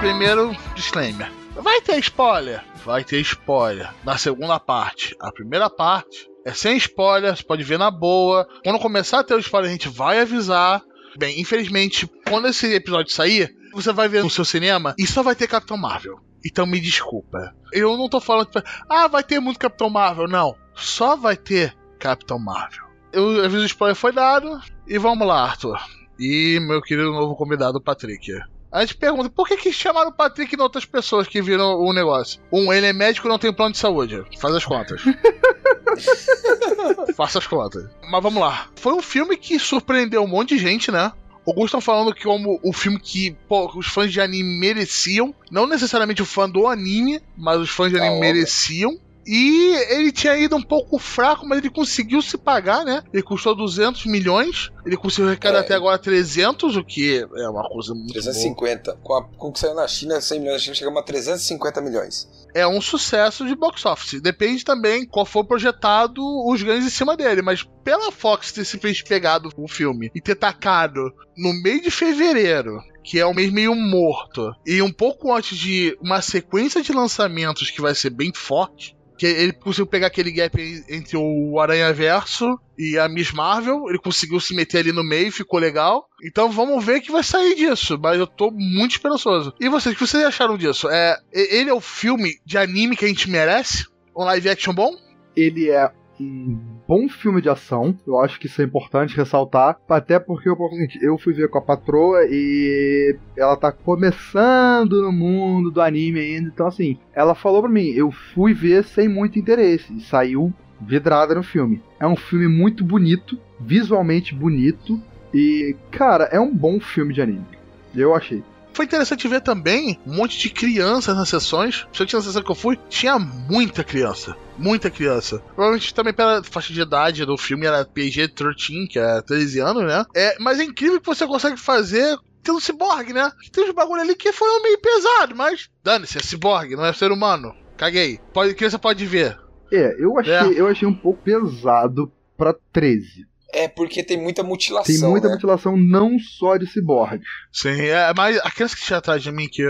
Primeiro disclaimer. Vai ter spoiler. Vai ter spoiler. Na segunda parte. A primeira parte é sem spoiler, você pode ver na boa. Quando começar a ter o spoiler, a gente vai avisar. Bem, infelizmente, quando esse episódio sair, você vai ver no seu cinema e só vai ter Capitão Marvel. Então me desculpa. Eu não tô falando que. Ah, vai ter muito Capitão Marvel. Não. Só vai ter Capitão Marvel. Eu aviso o spoiler foi dado. E vamos lá, Arthur. E meu querido novo convidado, Patrick. A gente pergunta, por que, que chamaram o Patrick e outras pessoas que viram o negócio? Um, ele é médico e não tem plano de saúde. Faz as contas. Faça as contas. Mas vamos lá. Foi um filme que surpreendeu um monte de gente, né? Alguns estão falando que como o filme que pô, os fãs de anime mereciam. Não necessariamente o fã do anime, mas os fãs de anime mereciam. E ele tinha ido um pouco fraco, mas ele conseguiu se pagar, né? Ele custou 200 milhões. Ele conseguiu arrecadar é. até agora 300, o que é uma coisa muito 350. Boa. Com, a, com o que saiu na China, 100 milhões na China, chegamos a 350 milhões. É um sucesso de box office. Depende também qual for projetado os ganhos em cima dele. Mas pela Fox ter se fez pegado o filme e ter tacado no meio de fevereiro que é um mês meio morto, e um pouco antes de uma sequência de lançamentos que vai ser bem forte, que ele conseguiu pegar aquele gap entre o Aranha Verso e a Miss Marvel. Ele conseguiu se meter ali no meio, ficou legal. Então vamos ver que vai sair disso. Mas eu tô muito esperançoso. E vocês, o que vocês acharam disso? É, ele é o filme de anime que a gente merece? Um live action bom? Ele é um bom filme de ação. Eu acho que isso é importante ressaltar. Até porque eu, eu fui ver com a patroa e ela tá começando no mundo do anime ainda. Então, assim, ela falou pra mim, eu fui ver sem muito interesse. E saiu vidrada no filme. É um filme muito bonito, visualmente bonito. E, cara, é um bom filme de anime. Eu achei. Foi interessante ver também um monte de crianças nas sessões. Principalmente na sessão que eu fui, tinha muita criança. Muita criança. Provavelmente também pela faixa de idade do filme era PG-13, que é 13 anos, né? É, mas é incrível que você consegue fazer um ciborgue, né? Tem uns bagulho ali que foi meio pesado, mas dane-se, é ciborgue, não é ser humano. Caguei. Pode, criança pode ver. É, eu achei, é. eu achei um pouco pesado pra 13. É porque tem muita mutilação. Tem muita né? mutilação não só de ciborgues. Sim, é, mas a criança que tinha atrás de mim, que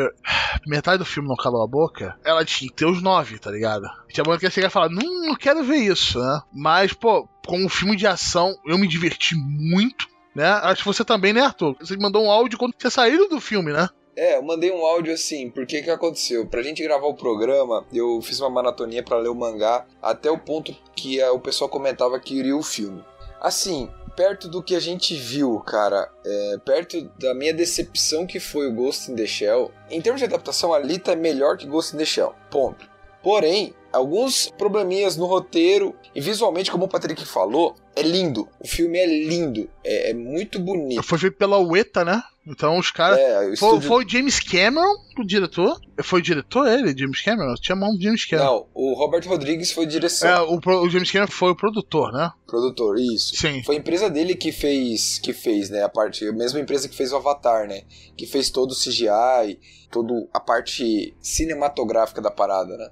metade do filme não calou a boca, ela tinha que ter os nove, tá ligado? Tinha uma que ia chegar e falar, não, não quero ver isso, né? Mas, pô, com um filme de ação, eu me diverti muito, né? Acho que você também, né, Arthur? Você mandou um áudio quando tinha saído do filme, né? É, eu mandei um áudio assim, porque que aconteceu? Pra gente gravar o programa, eu fiz uma maratoninha para ler o mangá, até o ponto que o pessoal comentava que iria o filme. Assim, perto do que a gente viu, cara, é, perto da minha decepção que foi o Ghost in the Shell, em termos de adaptação, a Lita é melhor que Ghost in the Shell. Ponto. Porém, alguns probleminhas no roteiro e visualmente, como o Patrick falou, é lindo. O filme é lindo, é, é muito bonito. Foi feito pela Ueta, né? Então os caras. É, foi, estúdio... foi, o James Cameron, o diretor. Foi o diretor ele, James Cameron? Tinha mão do James Cameron. Não, o Robert Rodrigues foi direção. É, o, o, James Cameron foi o produtor, né? Produtor, isso. Sim. Foi a empresa dele que fez, que fez, né? A parte. A mesma empresa que fez o Avatar, né? Que fez todo o CGI, toda a parte cinematográfica da parada, né?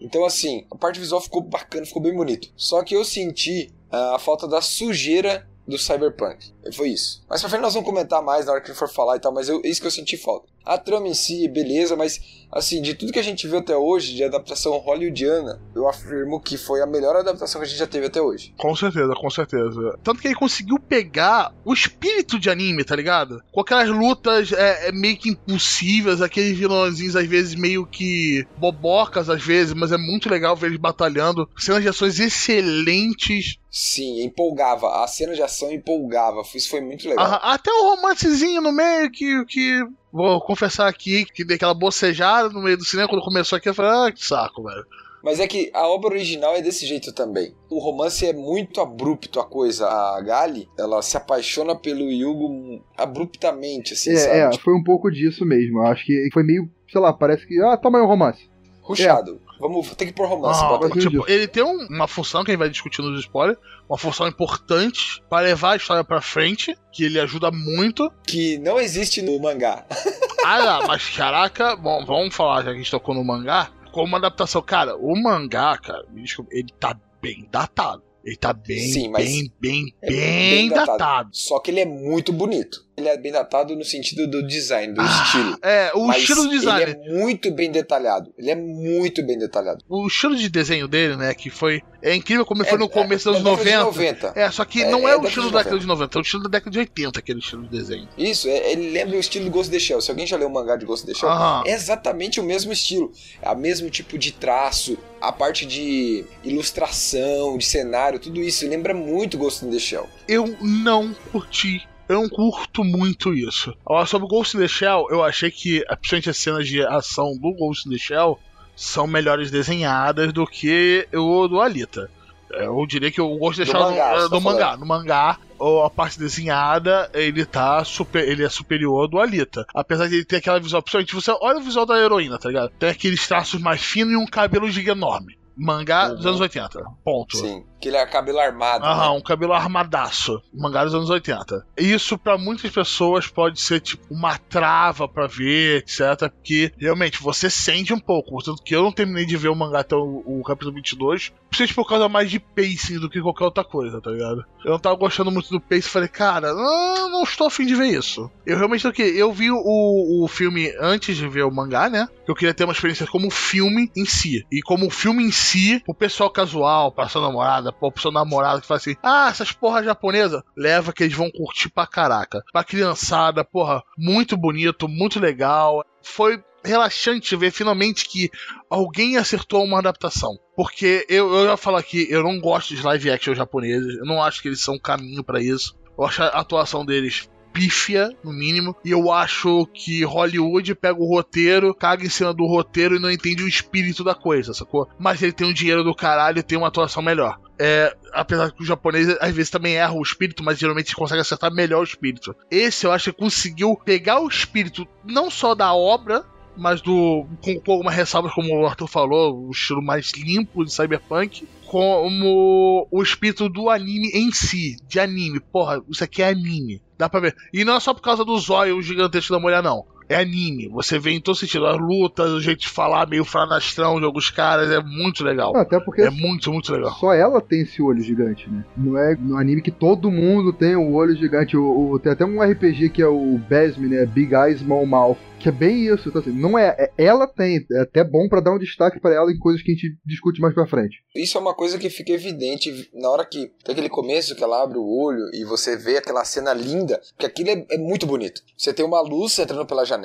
Então, assim, a parte visual ficou bacana, ficou bem bonito. Só que eu senti uh, a falta da sujeira do Cyberpunk. Foi isso. Mas pra frente nós vamos comentar mais na hora que for falar e tal, mas eu, é isso que eu senti falta. A trama em si, beleza, mas assim, de tudo que a gente viu até hoje, de adaptação hollywoodiana, eu afirmo que foi a melhor adaptação que a gente já teve até hoje. Com certeza, com certeza. Tanto que ele conseguiu pegar o espírito de anime, tá ligado? Com aquelas lutas é, é meio que impossíveis, aqueles vilãozinhos às vezes meio que bobocas às vezes, mas é muito legal ver eles batalhando. Cenas de ações excelentes. Sim, empolgava. A cena de ação empolgava. Isso foi muito legal. Ah, até o romancezinho no meio que, que Vou confessar aqui que dei aquela bocejada no meio do cinema quando começou aqui. Eu falei, ah, que saco, velho. Mas é que a obra original é desse jeito também. O romance é muito abrupto a coisa. A Gali, ela se apaixona pelo Yugo abruptamente, assim, é, sabe? É, foi um pouco disso mesmo. Eu acho que foi meio, sei lá, parece que, ah, toma aí um romance. Ruxado. É. Vamos ter que pôr romance. Ah, tipo, ele tem um, uma função que a gente vai discutir nos spoilers, uma função importante para levar a história para frente, que ele ajuda muito. Que não existe no mangá. ah, mas caraca, bom, vamos falar já que a gente tocou no mangá, como uma adaptação. Cara, o mangá, cara, ele tá bem datado. Ele tá bem, Sim, bem, bem, é bem, bem datado. datado. Só que ele é muito bonito. Ele é bem datado no sentido do design, do estilo. É, o Mas estilo do design. Ele é muito bem detalhado. Ele é muito bem detalhado. O estilo de desenho dele, né, que foi. É incrível como ele foi É- no começo é dos anos década 90. de 90. É, só que É- não é é, o estilo da década de 90, é o estilo da década de 80, aquele estilo de desenho. Isso, é- ele lembra o estilo do Ghost in the Shell. Se alguém já leu o mangá de Ghost in the Shell, é exatamente o mesmo estilo. É o mesmo tipo de traço, a parte de ilustração, de cenário, tudo isso. Lembra muito Ghost in the Shell. Eu não curti. Eu não curto muito isso. Ó, sobre o Ghost in the Shell, eu achei que, principalmente as cenas de ação do Ghost in the Shell, são melhores desenhadas do que o do Alita. Eu diria que o Ghost in the Do Shell mangá, no, do mangá. No mangá, a parte desenhada, ele tá super, ele é superior ao do Alita. Apesar de ele ter aquela visual, principalmente você olha o visual da heroína, tá ligado? Tem aqueles traços mais finos e um cabelo enorme. Mangá dos Uhum. anos 80. Ponto. Sim. Que ele é cabelo armado. Aham, né? um cabelo armadaço. Mangá dos anos 80. Isso pra muitas pessoas pode ser tipo uma trava pra ver, etc. Porque realmente você sente um pouco. Tanto que eu não terminei de ver o mangá até o, o capítulo 22. Principalmente por causa mais de pacing do que qualquer outra coisa, tá ligado? Eu não tava gostando muito do pacing. Falei, cara, não, não estou afim de ver isso. Eu realmente o quê? Eu vi o, o filme antes de ver o mangá, né? Eu queria ter uma experiência como filme em si. E como filme em si, o pessoal casual, pra sua namorada, pra seu namorado que fala assim: Ah, essas porra japonesa, leva que eles vão curtir pra caraca. Pra criançada, porra, muito bonito, muito legal. Foi relaxante ver finalmente que alguém acertou uma adaptação. Porque eu, eu já falo aqui, eu não gosto de live action japoneses, eu não acho que eles são caminho pra isso. Eu acho a atuação deles pífia, no mínimo, e eu acho que Hollywood pega o roteiro, caga em cima do roteiro e não entende o espírito da coisa, sacou? Mas ele tem um dinheiro do caralho e tem uma atuação melhor. É, apesar que o japonês às vezes também erra o espírito, mas geralmente consegue acertar melhor o espírito. Esse eu acho que conseguiu pegar o espírito não só da obra, mas do com, com algumas ressalvas, como o Arthur falou, o estilo mais limpo de cyberpunk, como o espírito do anime em si, de anime. Porra, isso aqui é anime. Dá pra ver. E não é só por causa do zóio gigantesco da mulher, não. É anime. Você vê em todo sentido. As lutas, o jeito de falar meio franastrão de alguns caras. É muito legal. Até porque É muito, muito legal. só ela tem esse olho gigante, né? Não é no anime que todo mundo tem o olho gigante. O, o- tem até um RPG que é o Besme, né? Big Eyes, Small Mouth. Que é bem isso. Então, assim, não é, é- Ela tem. É até bom pra dar um destaque pra ela em coisas que a gente discute mais pra frente. Isso é uma coisa que fica evidente na hora que tem aquele começo que ela abre o olho e você vê aquela cena linda, que aquilo é, é muito bonito. Você tem uma luz entrando pela janela.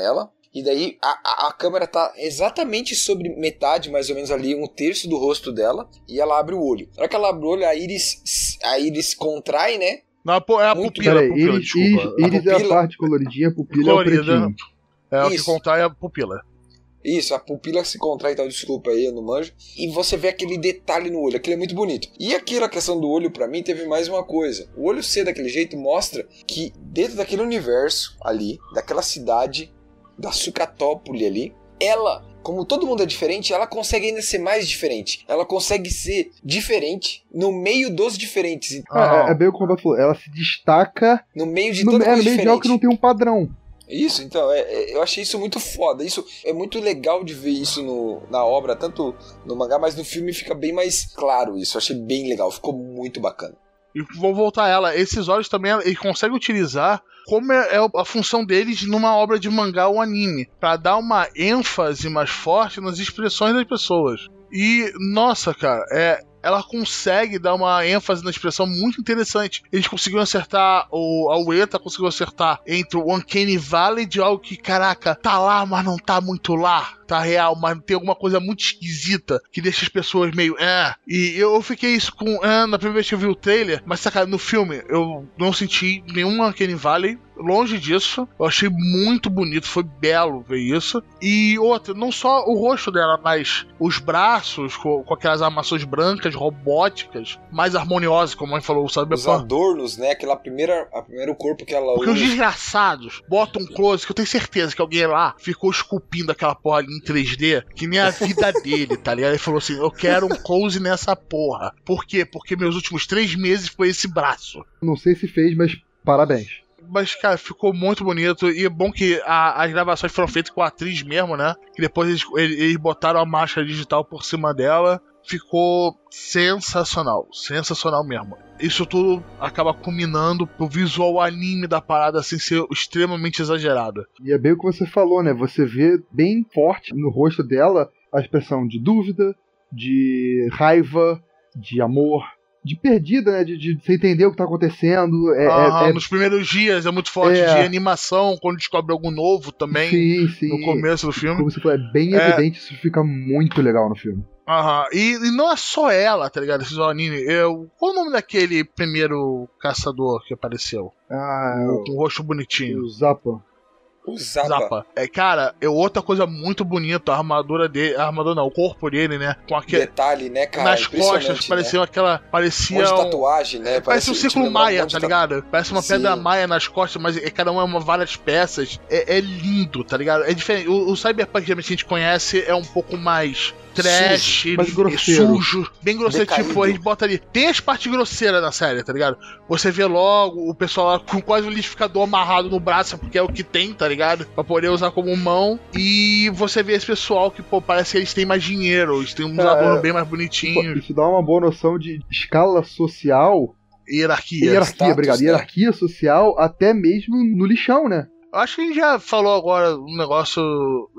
E daí a, a, a câmera tá exatamente sobre metade, mais ou menos ali, um terço do rosto dela, e ela abre o olho. Na hora que ela abre o olho, a íris, a íris contrai, né? Não, é a Muito- pupila, Peraí, pupila, íris, desculpa. íris, íris é a pupila- parte coloridinha, pupila é o Colorida. pretinho. É o que contrai a pupila. Isso, a pupila se contrai, então desculpa aí, eu não manjo. E você vê aquele detalhe no olho, aquilo é muito bonito. E aquela questão do olho, pra mim, teve mais uma coisa. O olho ser daquele jeito mostra que dentro daquele universo ali, daquela cidade, da Sucatópole ali, ela, como todo mundo é diferente, ela consegue ainda ser mais diferente. Ela consegue ser diferente no meio dos diferentes, É, é, é bem o que o Roberto falou. Ela se destaca no meio de no, é, no meio de algo que não tem um padrão. Isso, então, é- é- eu achei isso muito foda. Isso é muito legal de ver isso no, na obra, tanto no mangá, mas no filme fica bem mais claro isso. Eu achei bem legal, ficou muito bacana. E vou voltar a ela. Esses olhos também ele consegue utilizar como é é a função deles numa obra de mangá ou anime, Pra dar uma ênfase mais forte nas expressões das pessoas. E nossa, cara, é ela consegue dar uma ênfase na expressão muito interessante. Eles conseguiram acertar, o, a Ueta conseguiu acertar entre o Uncanny Valley de algo que, caraca, tá lá, mas não tá muito lá. Tá real, mas tem alguma coisa muito esquisita que deixa as pessoas meio. É. E eu fiquei isso com. É, na primeira vez que eu vi o trailer, mas saca, no filme eu não senti nenhum Uncanny Valley. Longe disso, eu achei muito bonito, foi belo ver isso. E outra, não só o rosto dela, mas os braços com, com aquelas armações brancas, robóticas, mais harmoniosas, como a mãe falou, o Os adornos, né? Aquela primeira, a primeiro corpo que ela Porque os usa. desgraçados botam um close que eu tenho certeza que alguém lá ficou esculpindo aquela porra ali em 3D, que nem a vida dele, tá ligado? Ele falou assim: eu quero um close nessa porra. Por quê? Porque meus últimos três meses foi esse braço. Não sei se fez, mas parabéns. Mas, cara, ficou muito bonito. E é bom que a- as gravações foram feitas com a atriz mesmo, né? Que depois eles, eles- botaram a máscara digital por cima dela. Ficou sensacional. Sensacional mesmo. Isso tudo acaba culminando pro visual anime da parada assim ser extremamente exagerado. E é bem o que você falou, né? Você vê bem forte no rosto dela a expressão de dúvida, de raiva, de amor, de perdida, né? De, de você entender o que tá acontecendo. É, Aham, é- é- Nos primeiros dias é muito forte É. de animação, quando descobre algo novo também. sim, sim. No começo do filme. Como você falou, é bem É. evidente, isso fica muito legal no filme. Aham. E, e não é só ela, tá ligado? Esse visual anime. Eu, qual o nome daquele primeiro caçador que apareceu? Ah, O- Com o rosto bonitinho. o Zappa. O Zappa. Zappa. É, cara, é outra coisa muito bonita, a armadura dele. A armadura não, o corpo dele, né? Com aquele. Detalhe, né, cara? nas costas, né? parecia aquela. Um Parecia. um- tatuagem, né? Parece um um maia, tá de ligado? Parece uma Sim. pedra maia nas costas, mas é- cada uma é uma várias peças. É, é lindo, tá ligado? É diferente. O, o Cyberpunk que a gente conhece é um pouco mais trash, mais e grosseiro. sujo, bem grosseiro. Decaído. Tipo, a gente bota ali. Tem as partes grosseiras na série, tá ligado? Você vê logo o pessoal lá com quase um liquidificador amarrado no braço, porque é o que tem, tá ligado? Pra poder usar como mão. E você vê esse pessoal que, pô, parece que eles têm mais dinheiro, eles têm uns É, bem mais Pô, bonitinhos. Isso dá uma boa noção de escala social. Hierarquia. Hierarquia, status, obrigado. né? Hierarquia social, até mesmo no lixão, né? Acho que a gente já falou agora um negócio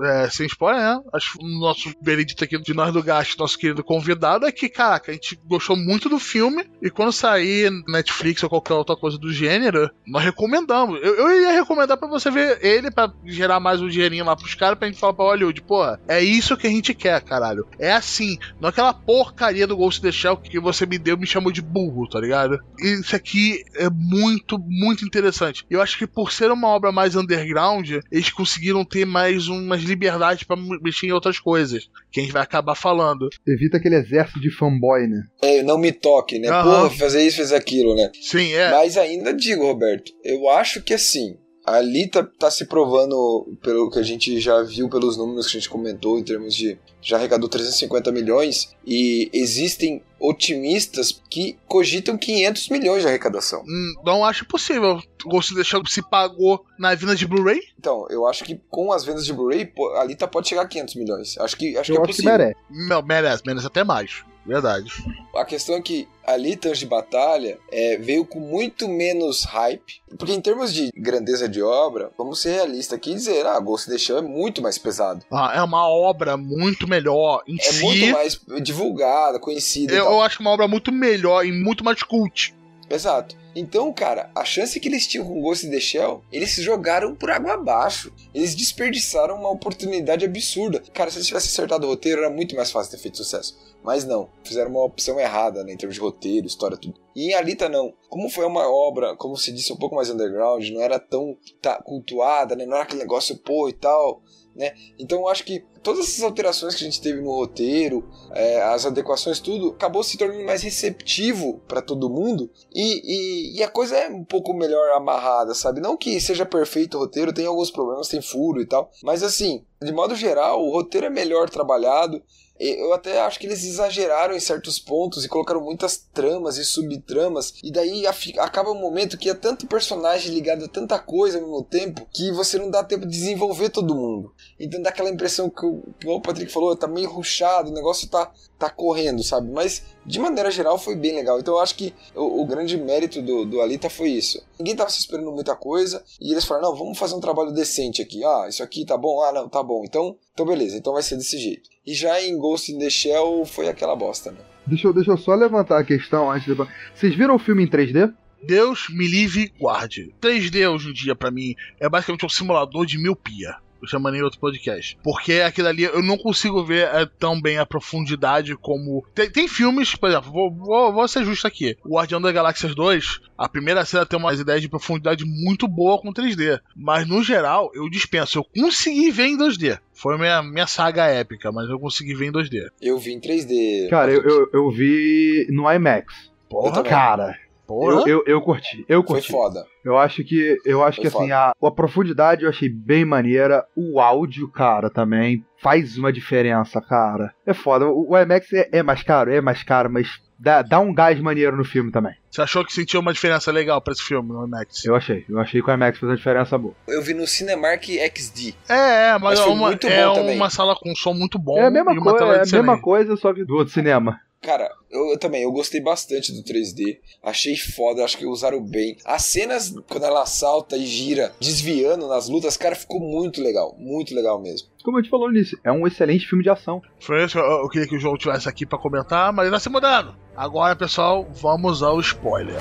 é, sem spoiler, né? Acho que o nosso veredito aqui de nós do Gasto, nosso querido convidado, é que, caraca, a gente gostou muito do filme e quando sair Netflix ou qualquer outra coisa do gênero, nós recomendamos. Eu, eu ia recomendar pra você ver ele pra gerar mais um dinheirinho lá pros caras pra gente falar pra Hollywood, porra, é isso que a gente quer, caralho. É assim, não aquela porcaria do Ghost in the Shell que você me deu me chamou de burro, tá ligado? Isso aqui é muito, muito interessante. Eu acho que por ser uma obra mais underground, eles conseguiram ter mais umas liberdades pra mexer em outras coisas, que a gente vai acabar falando. Evita aquele exército de fanboy, né? É, não me toque, né? Aham. Porra, fazer isso, fazer aquilo, né? Sim, é. Mas ainda digo, Roberto, eu acho que assim, ali tá, tá se provando, pelo que a gente já viu pelos números que a gente comentou, em termos de. Já arrecadou 350 milhões, e existem otimistas que cogitam 500 milhões de arrecadação. Hum, Não acho possível. Ghost in the Shell se pagou na venda de Blu-ray? Então, eu acho que com as vendas de Blu-ray, a Alita pode chegar a 500 milhões. Acho que, acho Eu que é acho que possível. merece. Não, merece, merece até mais. Verdade. A questão é que ali Anjos de Batalha é, veio com muito menos hype. Porque em termos de grandeza de obra, vamos ser realistas aqui e dizer, ah, Ghost in the Shell é muito mais pesado. Ah, é uma obra muito melhor em É si. muito mais divulgada, conhecida eu, eu acho uma obra muito melhor e muito mais cult. Exato. Então, cara, a chance que eles tinham com Ghost in the Shell, eles se jogaram por água abaixo. Eles desperdiçaram uma oportunidade absurda. Cara, se eles tivessem acertado o roteiro, era muito mais fácil ter feito sucesso. Mas não, fizeram uma opção errada, né, em termos de roteiro, história, tudo. E em Alita não. Como foi uma obra, como se disse, um pouco mais underground, não era tão tá, cultuada, né, não era aquele negócio, pô, e tal, né. Então eu acho que todas essas alterações que a gente teve no roteiro, é, as adequações, tudo, acabou se tornando mais receptivo para todo mundo e, e, e a coisa é um pouco melhor amarrada, sabe? Não que seja perfeito o roteiro, tem alguns problemas, tem furo e tal, mas assim, de modo geral, o roteiro é melhor trabalhado. Eu até acho que eles exageraram em certos pontos e colocaram muitas tramas e subtramas, e daí acaba um momento que é tanto personagem ligado a tanta coisa ao mesmo tempo que você não dá tempo de desenvolver todo mundo. Então dá aquela impressão que o, o Patrick falou, tá meio ruchado, o negócio tá, tá correndo, sabe? Mas de maneira geral foi bem legal. Então eu acho que o, o grande mérito do, do Alita foi isso. Ninguém tava se esperando muita coisa e eles falaram: não, vamos fazer um trabalho decente aqui. Ah, isso aqui tá bom? Ah, não, tá bom. Então, então beleza, então vai ser desse jeito. E já em Ghost in the Shell foi aquela bosta, né? Deixa eu, deixa eu só levantar a questão antes de. Vocês viram o filme em 3D? Deus me livre guarde. 3D hoje em dia, pra mim, é basicamente um simulador de miopia. Eu chamaria em outro podcast. Porque aquilo ali eu não consigo ver é, tão bem a profundidade como. Tem, tem filmes, por exemplo, vou, vou, vou ser justo aqui. O Guardião da Galáxias 2, a primeira cena tem umas ideias de profundidade muito boa com 3D. Mas no geral, eu dispenso. Eu consegui ver em 2D. Foi minha, minha saga épica, mas eu consegui ver em 2D. Eu vi em 3D. Cara, eu, eu, eu vi no IMAX. Porra. Cara, porra. eu, eu, eu curti. Eu Foi curti. foda. Eu acho que eu acho Foi que assim, a, a profundidade eu achei bem maneira. O áudio, cara, também faz uma diferença, cara. É foda. O, o IMAX é, é mais caro, é mais caro, mas dá, dá um gás maneiro no filme também. Você achou que sentiu uma diferença legal pra esse filme no IMAX? Eu achei. Eu achei que o IMAX fez uma diferença boa. Eu vi no Cinemark XD. É, é, mas, Mas é, foi uma, muito é uma sala com som muito bom. É a mesma, e uma coi- tela é a mesma coisa, só que do outro cinema. Cara, eu, eu também, eu gostei bastante do 3D. Achei foda, acho que usaram bem. As cenas, quando ela salta e gira, desviando nas lutas, cara, ficou muito legal. Muito legal mesmo. Como eu te falou no início, é um excelente filme de ação. Foi isso, eu, eu queria que o jogo tivesse aqui pra comentar, mas ele tá se mudando. Agora, pessoal, vamos ao spoiler.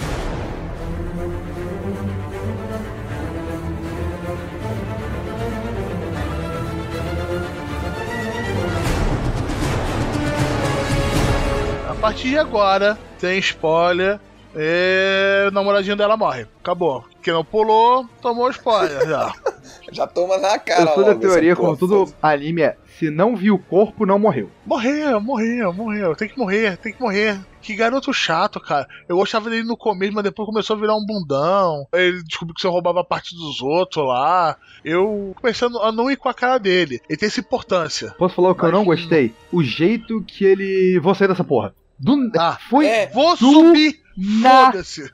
Partir de agora, tem spoiler. E o namoradinho dela morre. Acabou. Quem não pulou, tomou spoiler já. Já toma na cara eu sou da teoria, como todo foda. anime é, se não viu o corpo, não morreu. Morreu, morreu, morreu. Tem que morrer, tem que morrer. Que garoto chato, cara. Eu gostava dele no começo, mas depois começou a virar um bundão. Ele descobriu que você roubava a parte dos outros lá. Eu comecei a não ir com a cara dele. Ele tem essa importância. Posso falar o que eu não Mas- gostei? O jeito que ele. Vou sair dessa porra. Do... Ah, Foi é. Vou subir! nada. Foda-se!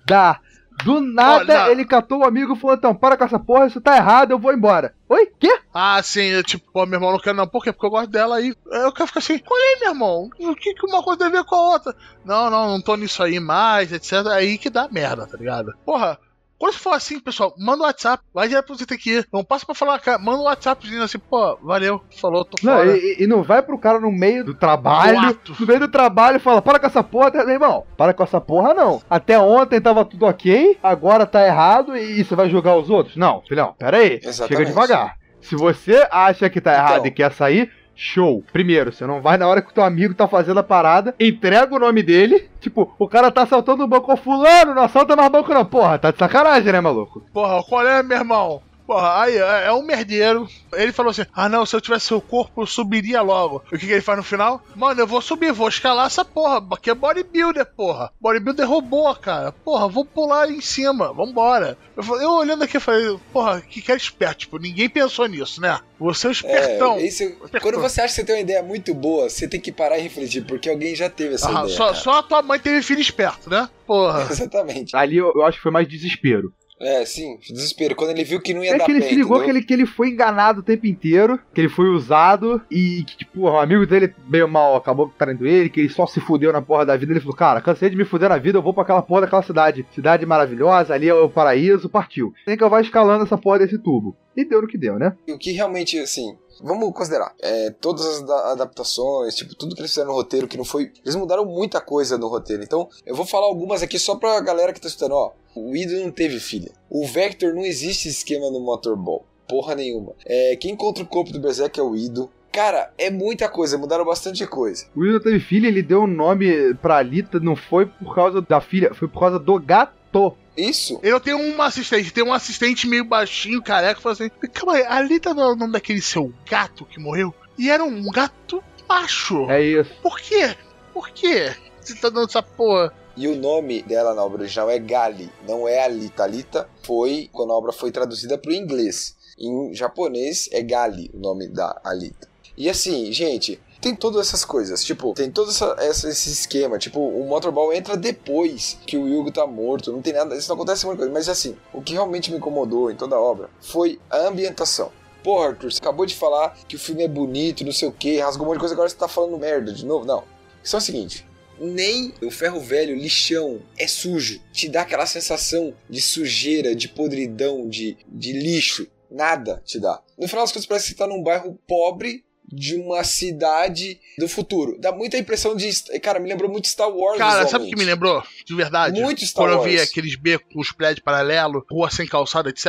Do nada, Olha. ele catou o amigo e falou: então, para com essa porra, isso tá errado, eu vou embora. Oi? Quê? Ah, sim, eu, tipo, pô, meu irmão não quer não. Por quê? Porque eu gosto dela aí. Eu quero ficar assim, olha aí, meu irmão. O que, que uma coisa tem a ver com a outra? Não, não, não tô nisso aí mais, etc. Aí que dá merda, tá ligado? Porra. Quando você for assim, pessoal, manda um WhatsApp, vai direto pra você ter que ir. Não passa pra falar, cara, manda um WhatsApp dizendo assim, pô, valeu, falou, tô Não, fora. e, e não vai pro cara no meio do trabalho. Do. No meio do trabalho e fala: para com essa porra, meu irmão. Para com essa porra, não. Até ontem tava tudo ok, agora tá errado e você vai julgar os outros? Não, filhão, pera aí. Chega Exatamente. devagar. Se você acha que tá errado Então. e quer sair, show. Primeiro, você não vai na hora que o teu amigo tá fazendo a parada, entrega o nome dele. Tipo, o cara tá assaltando o banco, ô fulano, não assalta mais banco não. Porra, tá de sacanagem, né, maluco? Porra, qual é, meu irmão? Porra, aí é, é um merdeiro. Ele falou assim: Ah, não, se eu tivesse seu corpo, eu subiria logo. E o que, que ele faz no final? Mano, eu vou subir, vou escalar essa porra. Aqui é bodybuilder, porra. Bodybuilder roubou, cara. Porra, vou pular em cima, vambora. Eu, falei- eu olhando aqui, eu falei: Porra, que cara esperto. Tipo, ninguém pensou nisso, né? Você é o espertão. É, esse- quando você acha que você tem uma ideia muito boa, você tem que parar e refletir, porque alguém já teve essa Ah, ideia. só, só a tua mãe teve filho esperto, né? Porra. Exatamente. Ali eu, eu acho que foi mais desespero. É, sim, desespero. Quando ele viu que não ia É dar que ele se ligou que ele, que ele foi enganado o tempo inteiro, que ele foi usado e que, tipo, o amigo dele, meio mal, acabou traindo ele, que ele só se fudeu na porra da vida. Ele falou, cara, cansei de me fuder na vida, eu vou pra aquela porra daquela cidade. Cidade maravilhosa, ali é o paraíso, partiu. Tem que eu vá escalando essa porra desse tubo. E deu no que deu, né? O que realmente, assim, vamos considerar. É, todas as da- adaptações, tipo, tudo que eles fizeram no roteiro, que não foi. Eles mudaram muita coisa no roteiro. Então, eu vou falar algumas aqui só pra galera que tá escutando, ó. O Ido não teve filha. O Vector não existe esquema no Motorball. Porra nenhuma. É, quem encontra o corpo do Berserk é o Ido. Cara, é muita coisa, mudaram bastante coisa. O Will teve filha, ele deu o nome pra Alita, não foi por causa da filha, foi por causa do gato. Isso Eu tenho uma assistente, tem um assistente meio baixinho, careca, que fala assim: Calma aí, ali tá o nome daquele seu gato que morreu? E era um gato macho. É isso. Por quê? Por quê? Você tá dando essa porra? E o nome dela na obra original é Gali, não é Alita. Alita foi quando a obra foi traduzida para o inglês. Em japonês é Gali o nome da Alita. E assim, gente, tem todas essas coisas. Tipo, tem todo essa, essa- esse esquema. Tipo, o Motorball entra depois que o Yugo tá morto. Não tem nada, isso não acontece muita coisa. Mas assim, o que realmente me incomodou em toda a obra foi a ambientação. Porra, Arthur, você acabou de falar que o filme é bonito, não sei o que, rasgou um monte de coisa, agora você tá falando merda de novo. Não. Só é o seguinte, nem o ferro velho, lixão, é sujo. Te dá aquela sensação de sujeira, de podridão, de, de lixo. Nada te dá. No final das contas, parece que você tá num bairro pobre de uma cidade do futuro. Dá muita impressão de. Cara, me lembrou muito Star Wars. Cara, sabe o que me lembrou? De verdade? Muito Star Quando eu Wars. vi aqueles becos, os prédios paralelos, rua sem calçada, etc.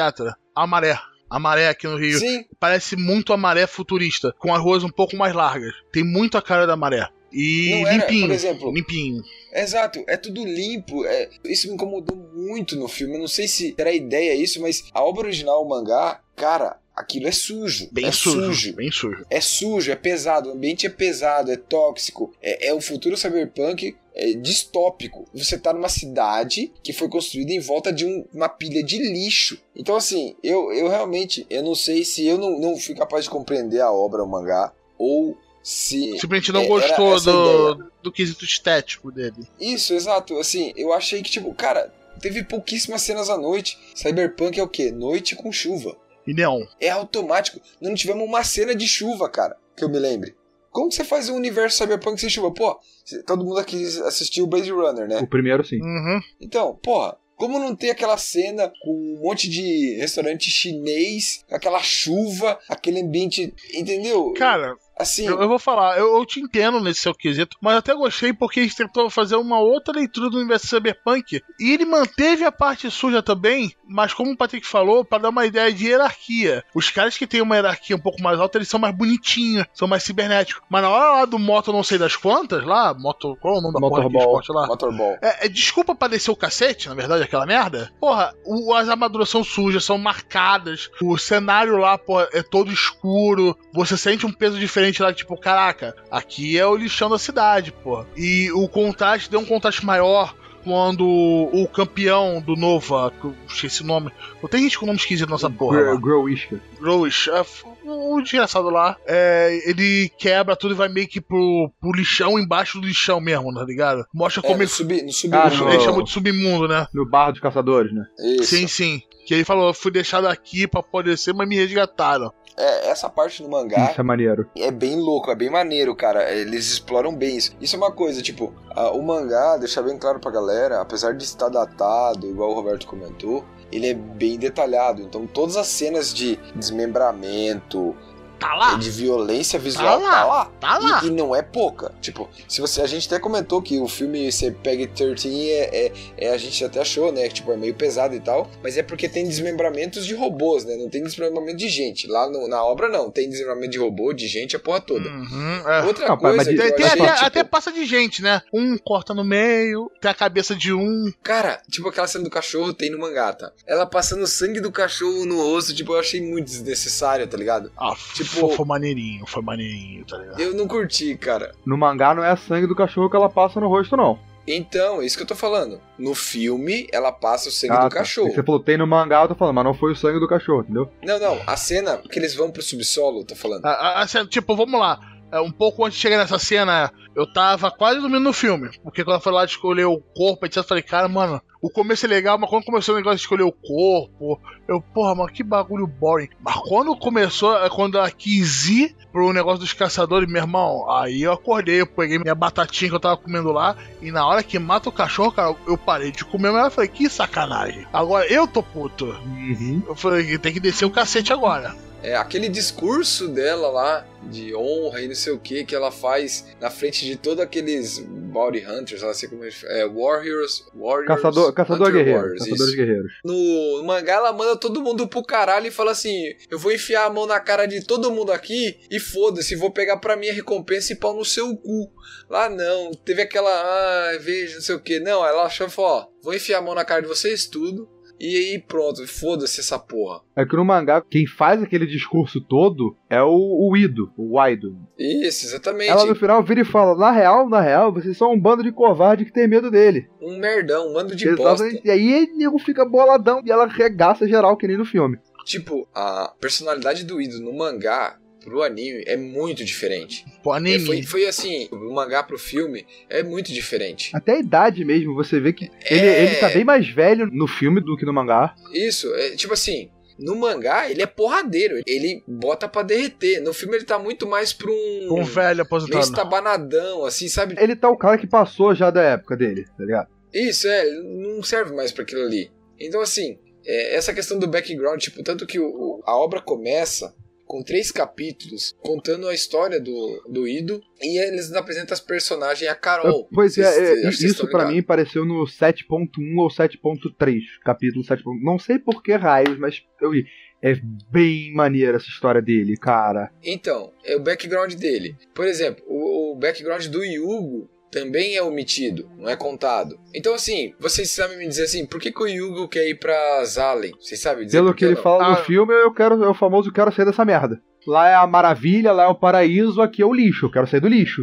A maré. A maré aqui no Rio. Sim, Parece muito a maré futurista, com as ruas um pouco mais largas. Tem muito a cara da maré. E era, limpinho. por exemplo, limpinho. Exato, é tudo limpo. é- Isso me incomodou muito no filme. Eu não sei se era ideia isso, mas a obra original, o mangá, cara, aquilo é sujo. Bem é sujo, sujo. Bem sujo. É sujo, é pesado, o ambiente é pesado, é tóxico, é, é o futuro cyberpunk é distópico. Você tá numa cidade que foi construída em volta de um- uma pilha de lixo. Então, assim, eu, eu realmente, eu não sei se eu não, não fui capaz de compreender a obra, o mangá, ou se. Simplesmente não é, gostou do, do quesito estético dele. Isso, exato. Assim, eu achei que, tipo, cara, teve pouquíssimas cenas à noite. Cyberpunk é o quê? Noite com chuva. E neon. É automático. Não tivemos uma cena de chuva, cara, que eu me lembre. Como que você faz um universo Cyberpunk sem chuva? Pô, todo mundo aqui assistiu o Blade Runner, né? O primeiro, sim. Uhum. Então, porra, como não tem aquela cena com um monte de restaurante chinês, aquela chuva, aquele ambiente, entendeu? Cara, assim, eu, eu vou falar, eu, eu te entendo nesse seu quesito, mas eu até gostei porque eles tentou fazer uma outra leitura do universo cyberpunk e ele manteve a parte suja também, mas como o Patrick falou, para dar uma ideia de hierarquia. Os caras que têm uma hierarquia um pouco mais alta, eles são mais bonitinhos, são mais cibernéticos. Mas na hora lá do moto não sei das quantas, lá, moto, qual é o nome da porra de Motorball. esporte lá? Motorball. É, é, desculpa pra descer o cacete, na verdade, aquela merda. Porra, o- as armaduras são sujas, são marcadas. O cenário lá, porra, é todo escuro. Você sente um peso diferente lá, tipo, caraca, aqui é o lixão da cidade, porra. E o contraste deu um contraste maior quando o campeão do Nova, que eu esqueci o nome. Não tem gente com nome esquisito nessa porra. lá. Gr- Grow Whisker. Growish, é, o desgraçado lá, é, ele quebra tudo e vai meio que pro, pro lixão embaixo do lixão mesmo, tá ligado? Mostra É, como no, ele sub, no submundo. ele no- chamou de submundo, né? No bar dos caçadores, né? Isso. Sim, sim. Que ele falou, eu fui deixado aqui pra poder ser, mas me resgataram. É, essa parte no mangá Isso é maneiro. é bem louco, é bem maneiro, cara. Eles exploram bem isso. Isso é uma coisa, tipo, a- o mangá, deixar bem claro pra galera, apesar de estar datado, igual o Roberto comentou, ele é bem detalhado. Então todas as cenas de desmembramento, Tá lá, de violência visual, lá, tá lá. tá lá. E, e não é pouca. Tipo, se você. A gente até comentou que o filme Peg 13 é, é, é- A gente até achou, né? Que tipo, é meio pesado e tal. Mas é porque tem desmembramentos de robôs, né? Não tem desmembramento de gente. Lá no- na obra não. Tem desmembramento de robô, de gente, a porra toda. Uhum, é. Outra Não, coisa mas Tem, tem achei, até, tipo, até passa de gente, né? Um corta no meio, tem a cabeça de um. Cara, tipo aquela cena do cachorro tem no mangá, tá? Ela passando sangue do cachorro no rosto, tipo, eu achei muito desnecessário, tá ligado? Ah, Tipo- foi, foi maneirinho, foi maneirinho, tá ligado? Eu não curti, cara. No mangá não é sangue do cachorro que ela passa no rosto, não. Então, é isso que eu tô falando. No filme, ela passa o sangue Ah, do tá. cachorro. Você falou, tem no mangá, eu tô falando, mas não foi o sangue do cachorro, entendeu? Não, não, a cena que eles vão pro subsolo, eu tô falando. A- a- a cena- tipo, vamos lá. É, Um pouco antes de chegar nessa cena, eu tava quase dormindo no filme. Porque quando eu fui lá de escolher o corpo, etc, eu falei, cara, mano, o começo é legal, mas quando começou o negócio de escolher o corpo, eu, porra, mano, que bagulho boring. Mas quando começou, é quando ela quis ir pro negócio dos caçadores, meu irmão, aí eu acordei, eu peguei minha batatinha que eu tava comendo lá, e na hora que mata o cachorro, cara, eu parei de comer, mas eu falei, que sacanagem. Agora eu tô puto. Uhum. Eu falei, tem que descer o cacete agora. É aquele discurso dela lá, de honra e não sei o que, que ela faz na frente de todos aqueles Bounty Hunters, sei como é, é Warriors, Warriors. Caçador, caçador Hunter guerreiro. Warriors, Caçadores guerreiros. No, mangá ela manda todo mundo pro caralho e fala assim: Eu vou enfiar a mão na cara de todo mundo aqui e foda-se, vou pegar pra minha recompensa e pau no seu cu. Lá não, teve aquela, ah, veja, não sei o que. Não, ela achou e Ó, vou enfiar a mão na cara de vocês tudo. E aí pronto, foda-se essa porra. É que no mangá, quem faz aquele discurso todo é o, o Ido, o Waido. Isso, exatamente. Ela no final vira e fala: Na real, na real, vocês são um bando de covarde que tem medo dele. Um merdão, um mando de bosta. Exatamente. E aí o nego fica boladão e ela regaça geral, que nem no filme. Tipo, a personalidade do Ido no mangá pro anime é muito diferente. Pô, É, anime. foi, foi assim, do mangá pro filme é muito diferente. Até a idade mesmo, você vê que ele, É. ele tá bem mais velho no filme do que no mangá. Isso, é tipo assim, no mangá ele é porradeiro, ele bota pra derreter. No filme ele tá muito mais pra um. Um velho meio aposentado. estabanadão, assim, sabe? Ele tá o cara que passou já da época dele, tá ligado? Isso, é, não serve mais pra aquilo ali. Então, assim, é, essa questão do background, tipo, tanto que o- o- a obra começa com três capítulos contando a história do, do Ido e eles apresentam as personagens a Carol. Pois é, é, vocês isso ligados. mim apareceu no 7.1 ou 7.3, capítulo 7. Não sei por que raios, mas eu vi. É bem maneira essa história dele, cara. Então, é o background dele. Por exemplo, o, o background do Yugo também é omitido, não é contado. Então, assim, vocês sabem me dizer assim, por que, que o Yugo quer ir pra Zalen? Vocês sabem dizer Pelo que ele não? fala Ah. no filme, eu quero, é o famoso quero sair dessa merda. Lá é a maravilha, lá é o paraíso, aqui é o lixo. Eu quero sair do lixo.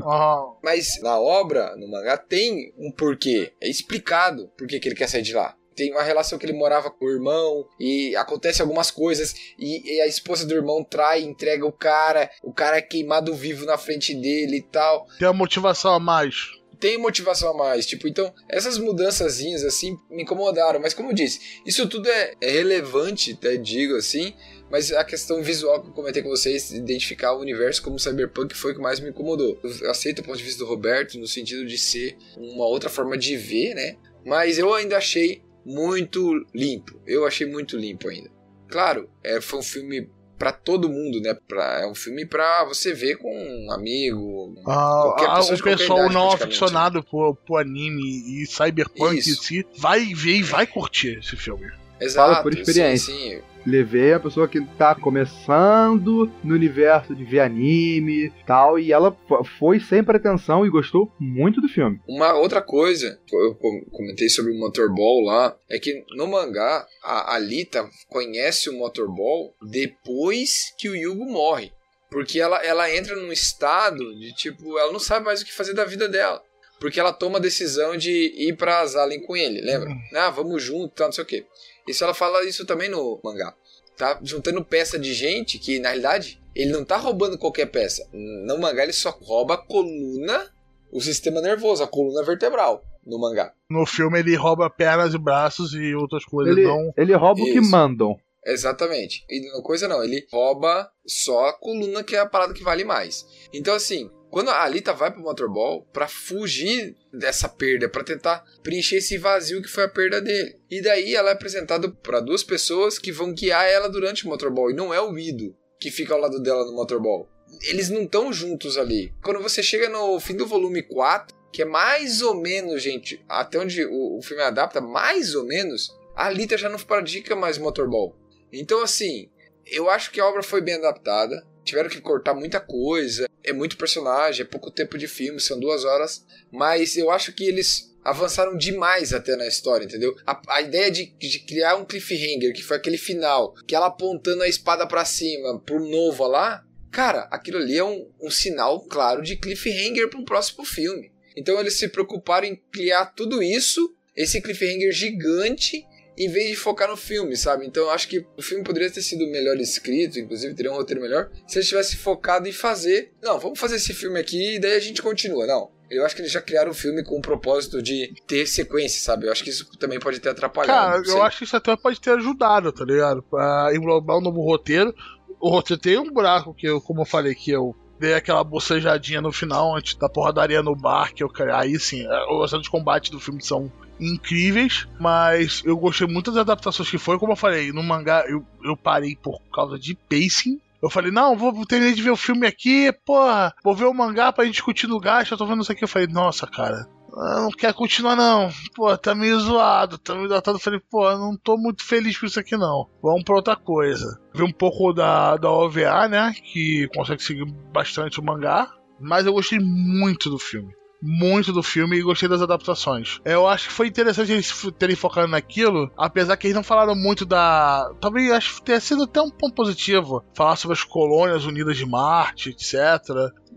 Mas na obra, no mangá, tem um porquê. É explicado por que, que ele quer sair de lá. tem uma relação que ele morava com o irmão e acontece algumas coisas e, e a esposa do irmão trai, entrega o cara, o cara é queimado vivo na frente dele e tal. Tem a motivação a mais tem motivação a mais. Tipo, então, essas mudançazinhas assim me incomodaram. Mas como eu disse, isso tudo é, é relevante, até digo assim. Mas a questão visual que eu comentei com vocês, identificar o universo como cyberpunk, foi o que mais me incomodou. Eu aceito o ponto de vista do Roberto, no sentido de ser uma outra forma de ver, né? Mas eu ainda achei muito limpo. Eu achei muito limpo ainda. Claro, é, foi um filme para todo mundo, né? Pra, é um filme para você ver com um amigo, ah, qualquer pessoa o pessoal idade, não aficionado por, por anime e cyberpunk Isso. em si vai ver e vai curtir esse filme. Exato, Fala por experiência. Sim, sim. Levei a pessoa que tá começando no universo de ver anime tal, e ela foi sem pretensão e gostou muito do filme. Uma outra coisa, eu comentei sobre o Motorball lá, é que no mangá, a Alita conhece o Motorball depois que o Yugo morre. Porque ela, ela entra num estado de tipo, ela não sabe mais o que fazer da vida dela. Porque ela toma a decisão de ir pra Zalen com ele, lembra? Uhum. Ah, vamos junto, tal, não sei o quê. Isso ela fala isso também no mangá. Tá juntando peça de gente que, na realidade, ele não tá roubando qualquer peça. No mangá ele só rouba a coluna, o sistema nervoso, a coluna vertebral. No mangá. No filme ele rouba pernas e braços e outras coisas. Ele, não... ele rouba isso. o que mandam. Exatamente. E coisa não, ele rouba só a coluna que é a parada que vale mais. Então assim, quando a Alita vai pro Motorball para fugir dessa perda, para tentar preencher esse vazio que foi a perda dele. E daí ela é apresentada para duas pessoas que vão guiar ela durante o Motorball, e não é o Ido que fica ao lado dela no Motorball. Eles não estão juntos ali. Quando você chega no fim do volume 4, que é mais ou menos, gente, até onde o, o filme adapta, mais ou menos, a Alita já não pratica mais Motorball. Então, assim, eu acho que a obra foi bem adaptada tiveram que cortar muita coisa, é muito personagem, é pouco tempo de filme, são duas horas, mas eu acho que eles avançaram demais até na história, entendeu? A, a ideia de, de, criar um cliffhanger, que foi aquele final, que ela apontando a espada para cima, pro Nova lá, cara, aquilo ali é um, um sinal claro de cliffhanger para um próximo filme. Então eles se preocuparam em criar tudo isso, esse cliffhanger gigante, em vez de focar no filme, sabe? Então eu acho que o filme poderia ter sido melhor escrito, inclusive teria um roteiro melhor, se eles tivessem focado em fazer. Não, vamos fazer esse filme aqui e daí a gente continua. Não. Eu acho que eles já criaram o filme com o propósito de ter sequência, sabe? Eu acho que isso também pode ter atrapalhado. Cara, eu acho que isso até pode ter ajudado, tá ligado? Pra englobar um novo roteiro. O roteiro tem um buraco que eu, como eu falei, que eu dei aquela bocejadinha no final, antes da porradaria no bar, que eu aí sim, os de combate do filme são incríveis, mas eu gostei muito das adaptações que foi, como eu falei, no mangá eu, eu parei por causa de pacing. Eu falei, não, vou terminar de ver o filme aqui, porra, vou ver o mangá pra gente discutir no gasto, eu tô vendo isso aqui. Eu falei, nossa, cara, eu não quero continuar não. Pô, tá meio zoado, tá meio datado. Eu falei, pô, não tô muito feliz com isso aqui não. Vamos pra outra coisa. Vi um pouco da, da OVA, né, que consegue seguir bastante o mangá, mas eu gostei muito do filme muito do filme e gostei das adaptações. Eu acho que foi interessante eles terem focado naquilo, apesar que eles não falaram muito da. Talvez acho que tenha sido até um ponto positivo. Falar sobre as colônias unidas de Marte, etc.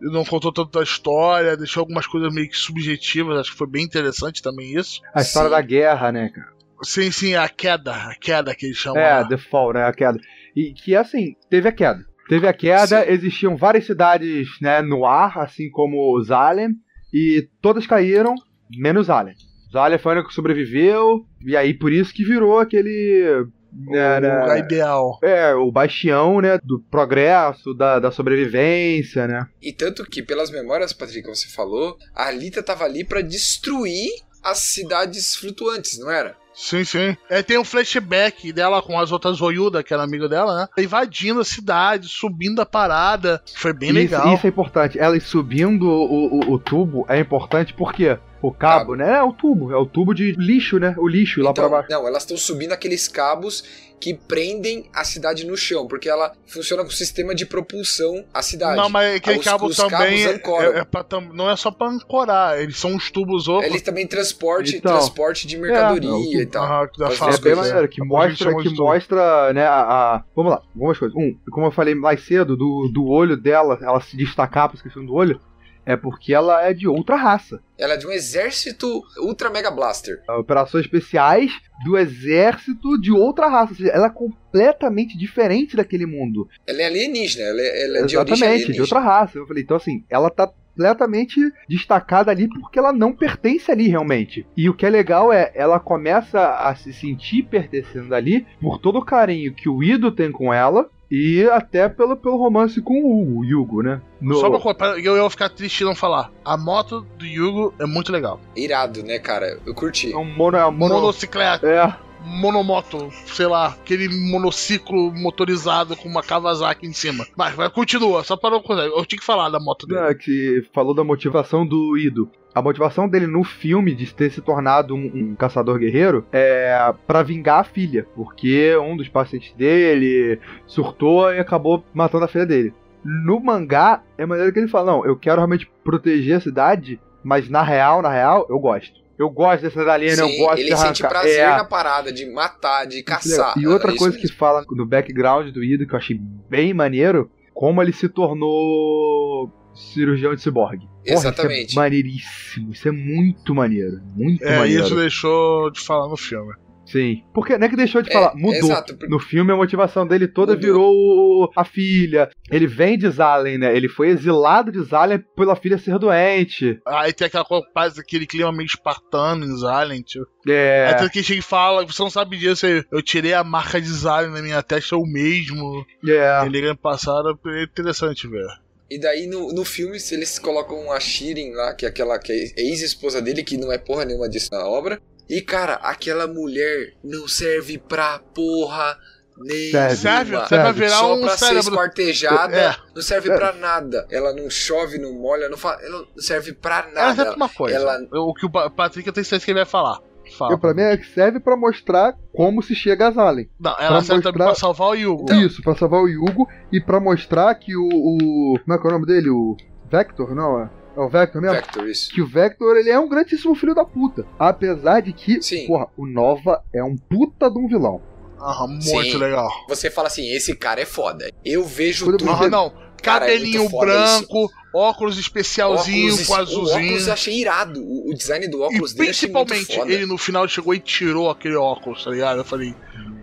Não contou tanto da história, deixou algumas coisas meio que subjetivas, acho que foi bem interessante também isso. A história sim. da guerra, né, cara? Sim, sim, a queda, a queda que eles chamam. É, lá. The Fall, né, a queda. E que assim, teve a queda. Teve a queda, sim. existiam várias cidades né, no ar, assim como Zalem e todas caíram, menos Alien. Alien foi o único que sobreviveu, e aí por isso que virou aquele. Era, o ideal. É, o bastião, né? Do progresso, da, da sobrevivência, né? E tanto que, pelas memórias, Patrick, que você falou, a Alita tava ali para destruir as cidades flutuantes, não era? Sim, sim. É, tem um flashback dela com as outras Oyuda, que era amigo dela, né? Invadindo a cidade, subindo a parada. Foi bem isso, legal. Isso é importante. Ela subindo o, o, o tubo é importante porque o cabo, cabo, né? É o tubo. É o tubo de lixo, né? O lixo então, lá pra baixo. Não, elas estão subindo aqueles cabos que prendem a cidade no chão, porque ela funciona com sistema de propulsão à cidade. Não, mas aquele os, cabo os também é, é pra, não é só para ancorar, eles são uns tubos ocos. Eles também transporte, então, transporte de mercadoria é, e tal. Ah, é bem maneiro, que mostra, que mostra, né, a, a, Vamos lá, algumas coisas. Um, como eu falei mais cedo, do, do olho dela, ela se destacar por questão do olho, é porque ela é de outra raça. Ela é de um exército Ultra Mega Blaster. Operações especiais do exército de outra raça. Ou seja, ela é completamente diferente daquele mundo. Ela é alienígena, ela é, ela é de origem Exatamente, alienígena. de outra raça. Eu falei, então assim, ela tá completamente destacada ali porque ela não pertence ali realmente. E o que é legal é, ela começa a se sentir pertencendo ali por todo o carinho que o Ido tem com ela. E até pelo, pelo romance com o Yugo, né? No- Só uma coisa, pra- eu ia ficar triste e não falar. A moto do Yugo é muito legal. Irado, né, cara? Eu curti. É um mono, é um mono, Monocicleta, é, monomoto, sei lá, aquele monociclo motorizado com uma Kawasaki em cima. Mas, vai, continua, só para não. Eu tinha que falar da moto dele. né, que falou da motivação do Ido. A motivação dele no filme de ter se tornado um, um caçador guerreiro é pra vingar a filha, porque um dos pacientes dele surtou e acabou matando a filha dele. No mangá, é maneiro que ele fala: Não, eu quero realmente proteger a cidade, mas na real, na real, eu gosto. Eu gosto dessa alien, eu Sim, gosto ele de arrancar. sente prazer É. na parada de matar, de caçar. E outra É coisa que fala no background do Ido, que eu achei bem maneiro, como ele se tornou cirurgião de ciborgue. Porra, Exatamente. Isso é maneiríssimo. Isso é muito maneiro. Muito É, maneiro. isso deixou de falar no filme. Sim. Porque não é que deixou de É, falar, mudou. exato, porque- No filme a motivação dele toda Mudou. virou a filha. Ele vem de Zalen, né? Ele foi exilado de Zalen pela filha ser doente. Aí tem aquela coisa, aquele clima meio espartano em Silent. É. Aí tem que chega e fala, você não sabe disso, eu, eu tirei a marca de Silent na minha testa, eu mesmo. É. Ele ano passado, é interessante ver. E daí no, no filme, se eles colocam a Shirin lá, que é aquela que é ex-esposa dele, que não é porra nenhuma disso na obra. E cara, aquela mulher não serve pra porra nenhuma. Serve. Serve, virar Só um pra ser cérebro. esquartejada, É. não serve pra nada. Ela não chove, não molha, não, fa... ela não serve pra Ela nada. serve pra uma coisa. ela- O que o Pa- Patrick eu tenho certeza que ele vai falar. Fala. Eu, pra mim é que serve pra mostrar como se chega a Zalen. Não, ela pra serve também mostrar- pra salvar o Yugo. Isso, pra salvar o Yugo e pra mostrar que o, o. Como é que é o nome dele? O Vector, não? É, é o Vector mesmo? Vector, isso. Que o Vector ele é um grandíssimo filho da puta. Apesar de que, Sim. porra, o Nova é um puta de um vilão. Aham, muito Sim. legal. Você fala assim, esse cara é foda. Eu vejo Quando tudo. Aham, não. Cara, é Cabelinho muito foda branco, óculos especialzinho Óculos- com O azulzinho. óculos eu achei irado. O, o design do E óculos dele achei muito principalmente, foda. ele no final chegou e tirou aquele óculos, tá ligado? Eu falei,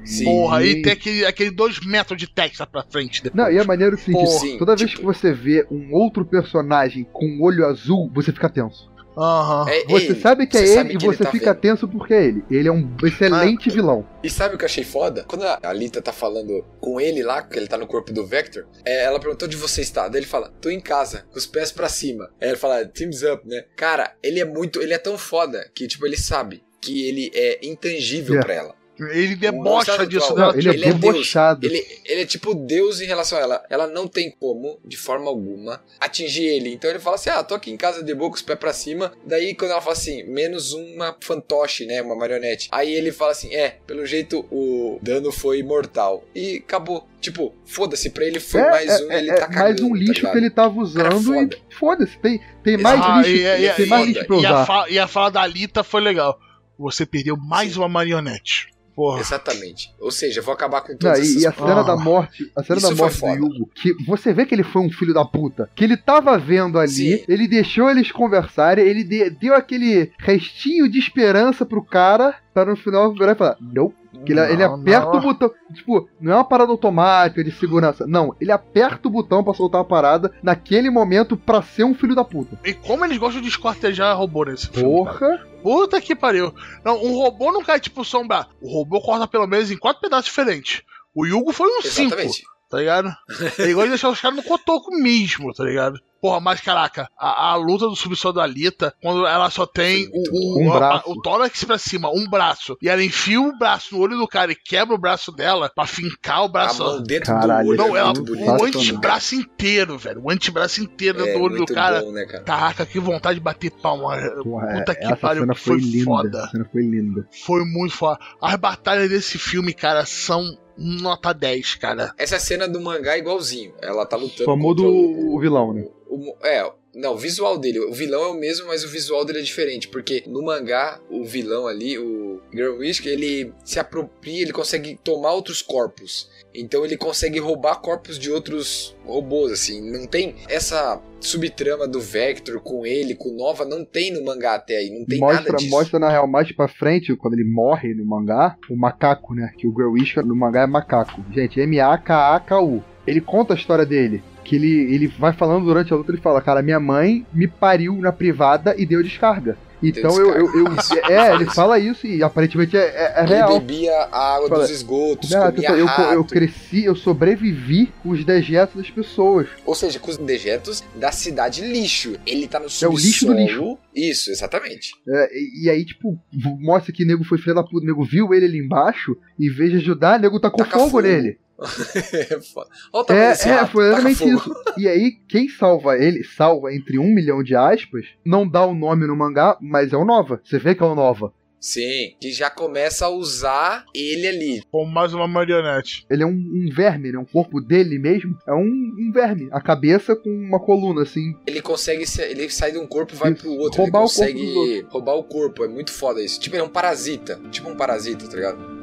Sim. porra, aí tem aquele, aquele dois metros de texto pra frente depois. Não, e é maneiro que Porra, seguinte, toda vez tipo- que você vê um outro personagem com olho azul, você fica tenso. Aham. É Você ele. sabe que é Você ele e que ele você tá fica vendo. tenso porque é ele. Ele é um excelente vilão. E sabe o que eu achei foda? Quando a Alita tá falando com ele lá, que ele tá no corpo do Vector, é, ela perguntou onde você está. Daí ele fala, tô em casa, com os pés pra cima. Aí ele fala, teams up, né? Cara, ele é muito. Ele é tão foda que, tipo, ele sabe que ele é intangível É. pra ela. Ele debocha disso dela. Ele é ele é Deus. debochado. Ele, ele é tipo Deus em relação a ela. Ela não tem como, de forma alguma, atingir ele. Então ele fala assim: Ah, tô aqui em casa de boa com os pés pra cima. Daí quando ela fala assim, menos uma fantoche, né? Uma marionete. Aí ele fala assim: É, pelo jeito o dano foi mortal. E acabou. Tipo, foda-se, pra ele foi É, mais é, um, ele é, tá mais cagando. um lixo tá que ele tava usando foda. e foda-se, tem, tem mais Ah, lixo, e- e- tem e- mais e- lixo pra E a, usar. fa- e a fala da Alita foi legal. Você perdeu mais Sim. uma marionete. Porra. Exatamente. Ou seja, eu vou acabar com Não, todas e, essas e a cena Ah. da morte, a cena Isso da morte do. Yugo, que você vê que ele foi um filho da puta. Que ele tava vendo ali, Sim. ele deixou eles conversarem, ele de- deu aquele restinho de esperança pro cara, no final virar e falar, não. Que ele, ele Não, aperta não. o botão. Tipo, não é uma parada automática de segurança. Não, ele aperta o botão pra soltar a parada naquele momento pra ser um filho da puta. E como eles gostam de escortejar robô nesse filme. cara. Porra! Puta que pariu. Não, um robô não cai tipo sombra. O robô corta pelo menos em quatro pedaços diferentes. O Yugo foi um cinco, Exatamente. tá ligado? Ele gosta de deixar os caras no cotoco mesmo, tá ligado? Porra, mas caraca, a, a luta do subsolo da Alita, quando ela só tem o, o. Um a- braço. o tórax pra cima, um braço, e ela enfia o braço no olho do cara e quebra o braço dela pra fincar o A braço. mão dentro Caralho, do olho Não, é ela, o antebraço inteiro, velho. O antebraço inteiro É dentro do olho do cara. bom, né, cara? Caraca, que vontade de bater palma. Porra, Puta que essa pariu, cena que foi, foi linda. foda. Essa cena foi linda. Foi muito foda. As batalhas desse filme, cara, são nota 10, cara. Essa cena do mangá é igualzinho. Ela tá lutando Só muda contra o, o vilão, né? o- é, não, o visual dele. O vilão é o mesmo, mas o visual dele é diferente. Porque no mangá, o vilão ali, o Greenwich, ele se apropria, ele consegue tomar outros corpos. Então ele consegue roubar corpos de outros robôs, assim. Não tem essa subtrama do Vector com ele, com Nova, não tem no mangá até aí, não tem mostra, nada disso. Mostra na real mais pra frente, quando ele morre no mangá, o macaco, né? Que o Greenwich no mangá é macaco. Gente, M-A-K-A-K-U. Ele conta a história dele. Que ele, ele vai falando durante a luta, ele fala, cara, minha mãe me pariu na privada e deu descarga. Então eu, eu, eu, É, ele fala isso e aparentemente é, é, é real. Ele bebia a água Fala, dos esgotos, Não, comia eu, rato. eu cresci, eu sobrevivi com os dejetos das pessoas. Ou seja, com os dejetos da cidade lixo. Ele tá no É o subsolo. lixo do lixo. Isso, exatamente. É, e, e aí, tipo, mostra que o nego foi filho da puta, o nego viu ele ali embaixo, e em vez de ajudar, o nego tacou Taca fogo, fogo. nele. É foda. Olha o tamanho É, desse é, rato, foi taca exatamente fogo. isso. E aí, quem salva ele, salva entre um milhão de aspas, não dá o nome no mangá, mas é o Nova. Você vê que é o Nova. Sim, que já começa a usar ele ali. Como mais uma marionete. Ele é um, um verme, né? O corpo dele mesmo é um, um verme. A cabeça com uma coluna, assim. Ele consegue, se- ele sai de um corpo e vai Isso, pro outro. roubar ele o corpo consegue outros. roubar o corpo. É muito foda isso. Tipo, ele é um parasita. Tipo um parasita, tá ligado?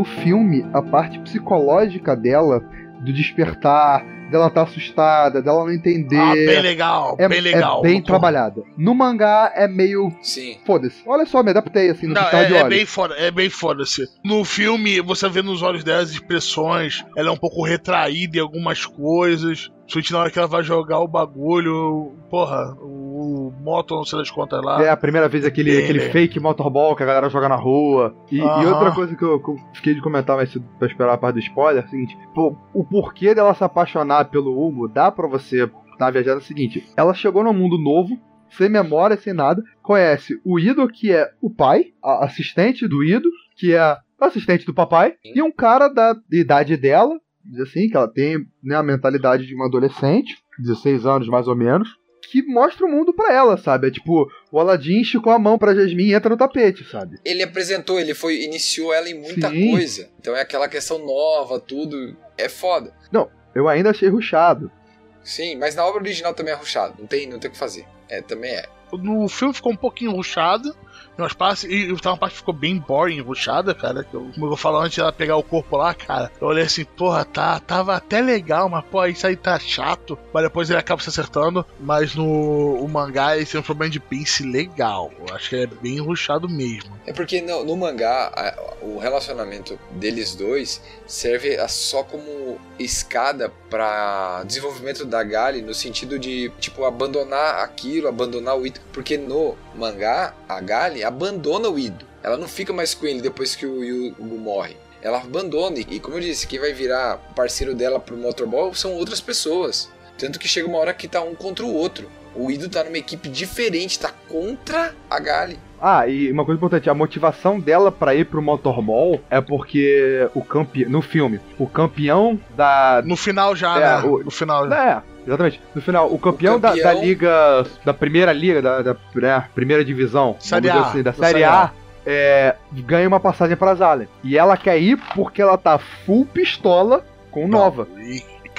No filme, a parte psicológica dela, do despertar, dela tá assustada, dela não entender. Ah, bem legal, é, bem legal. é bem trabalhada. No mangá é meio. Sim. Foda-se. Olha só, me adaptei assim no Não, piscar de é, é bem foda, é bem foda-se. No filme, você vê nos olhos dela as expressões, ela é um pouco retraída em algumas coisas. Principalmente na hora que ela vai jogar o bagulho, porra, o moto, não sei das contas lá. É a primeira vez aquele, aquele fake motorball que a galera joga na rua. E, e outra coisa que eu, que eu fiquei de comentar, mas se- pra esperar a parte do spoiler, é o seguinte: pô, o porquê dela se apaixonar pelo Hugo dá pra você uma viajada é o seguinte: ela chegou num mundo novo, sem memória, sem nada, conhece o Ido, que é o pai, a assistente do Ido, que é a assistente do papai, e um cara da idade dela, diz assim, que ela tem né, a mentalidade de uma adolescente, 16 anos mais ou menos, que mostra o mundo pra ela, sabe? É tipo, o Aladdin esticou a mão pra Jasmine e entra no tapete, sabe? Ele apresentou, ele foi iniciou ela em muita Sim. coisa. Então é aquela questão nova, tudo. É foda. Eu ainda achei ruchado. Sim, mas na obra original também é ruchado. Não tem, não tem o que fazer. É, também é. No filme ficou um pouquinho ruchado. Umas partes, e tem uma parte que ficou bem boring, ruchada, cara. Que eu, como eu falo antes dela pegar o corpo lá, cara. Eu olhei assim, porra, tá, tava até legal, mas pô, isso aí tá chato. Mas depois ele acaba se acertando. Mas no o mangá ele tem um problema de pince legal. Eu acho que é bem ruchado mesmo. É porque no, no mangá, a- o relacionamento deles dois serve a- só como escada para desenvolvimento da Gali no sentido de, tipo, abandonar aquilo, abandonar o Ido. Porque no mangá, a Gali abandona o Ido. Ela não fica mais com ele depois que o Yugo morre. Ela abandona. E como eu disse, quem vai virar parceiro dela pro Motorball são outras pessoas. Tanto que chega uma hora que tá um contra o outro. O Ido tá numa equipe diferente, tá contra a Gali. Ah, e uma coisa importante, a motivação dela pra ir pro Motorball é porque o campeão. No filme, o campeão da. No final já, É, né? o- No final já. É, exatamente. No final, o campeão, Da, campeão- da liga. Da primeira liga, da, da né, primeira divisão, Série A, assim, da da Série Série A, é, ganha uma passagem pra Zalen. E ela quer ir porque ela tá full pistola com Nova.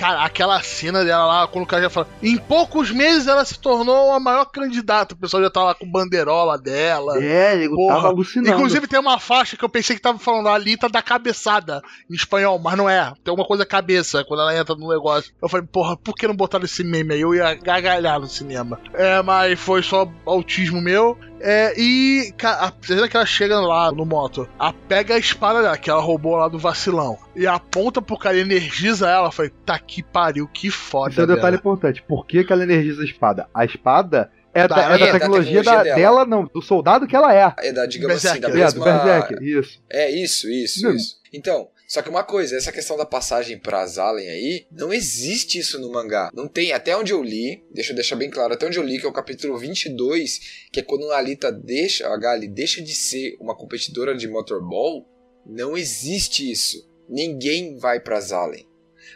Cara, aquela cena dela lá, quando o cara já fala. Em poucos meses ela se tornou a maior candidata. O pessoal já tá lá com banderola dela. É, eu Porra. tava alucinando. Inclusive tem uma faixa que eu pensei que tava falando a Alita da cabeçada em espanhol, mas não é. Tem uma coisa cabeça quando ela entra no negócio. Eu falei, porra, por que não botaram esse meme aí? Eu ia gargalhar no cinema. É, mas foi só autismo meu. É, e a cena que ela chega lá no moto, a pega a espada dela, que ela roubou lá do vacilão, e aponta pro cara e energiza ela. Falei, tá que pariu, que foda. Isso é um detalhe dela. importante. Por que, que ela energiza a espada? A espada é da, Da- é da é da tecnologia, tecnologia da- dela. dela, não, do soldado que ela é. É da, digamos assim, da Berserker. É, do mesma... Berserker, isso. É, isso, isso, Não. isso. Então, só que uma coisa, essa questão da passagem pra Zalen aí, não existe isso no mangá. Não tem, até onde eu li, deixa eu deixar bem claro, até onde eu li, que é o capítulo 22, que é quando a Alita deixa, a Gali deixa de ser uma competidora de motorball, não existe isso. Ninguém vai pra Zalen.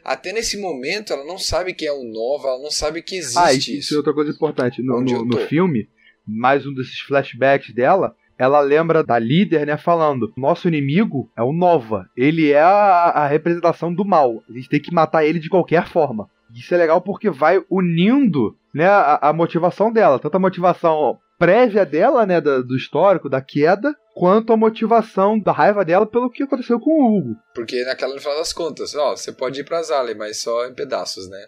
Até nesse momento, ela não sabe quem é o Nova, ela não sabe que existe Ah, isso, isso. isso é outra coisa importante. No, no, no filme, mais um desses flashbacks dela, ela lembra da líder, né, falando: nosso inimigo é o Nova. Ele é a, a representação do mal. A gente tem que matar ele de qualquer forma. Isso é legal porque vai unindo né, a, a motivação dela. Tanto a motivação prévia dela, né, do, do, histórico, da queda, quanto a motivação da raiva dela pelo que aconteceu com o Hugo. Porque naquela, no final das contas, ó, você pode ir pra Zale, mas só em pedaços, né?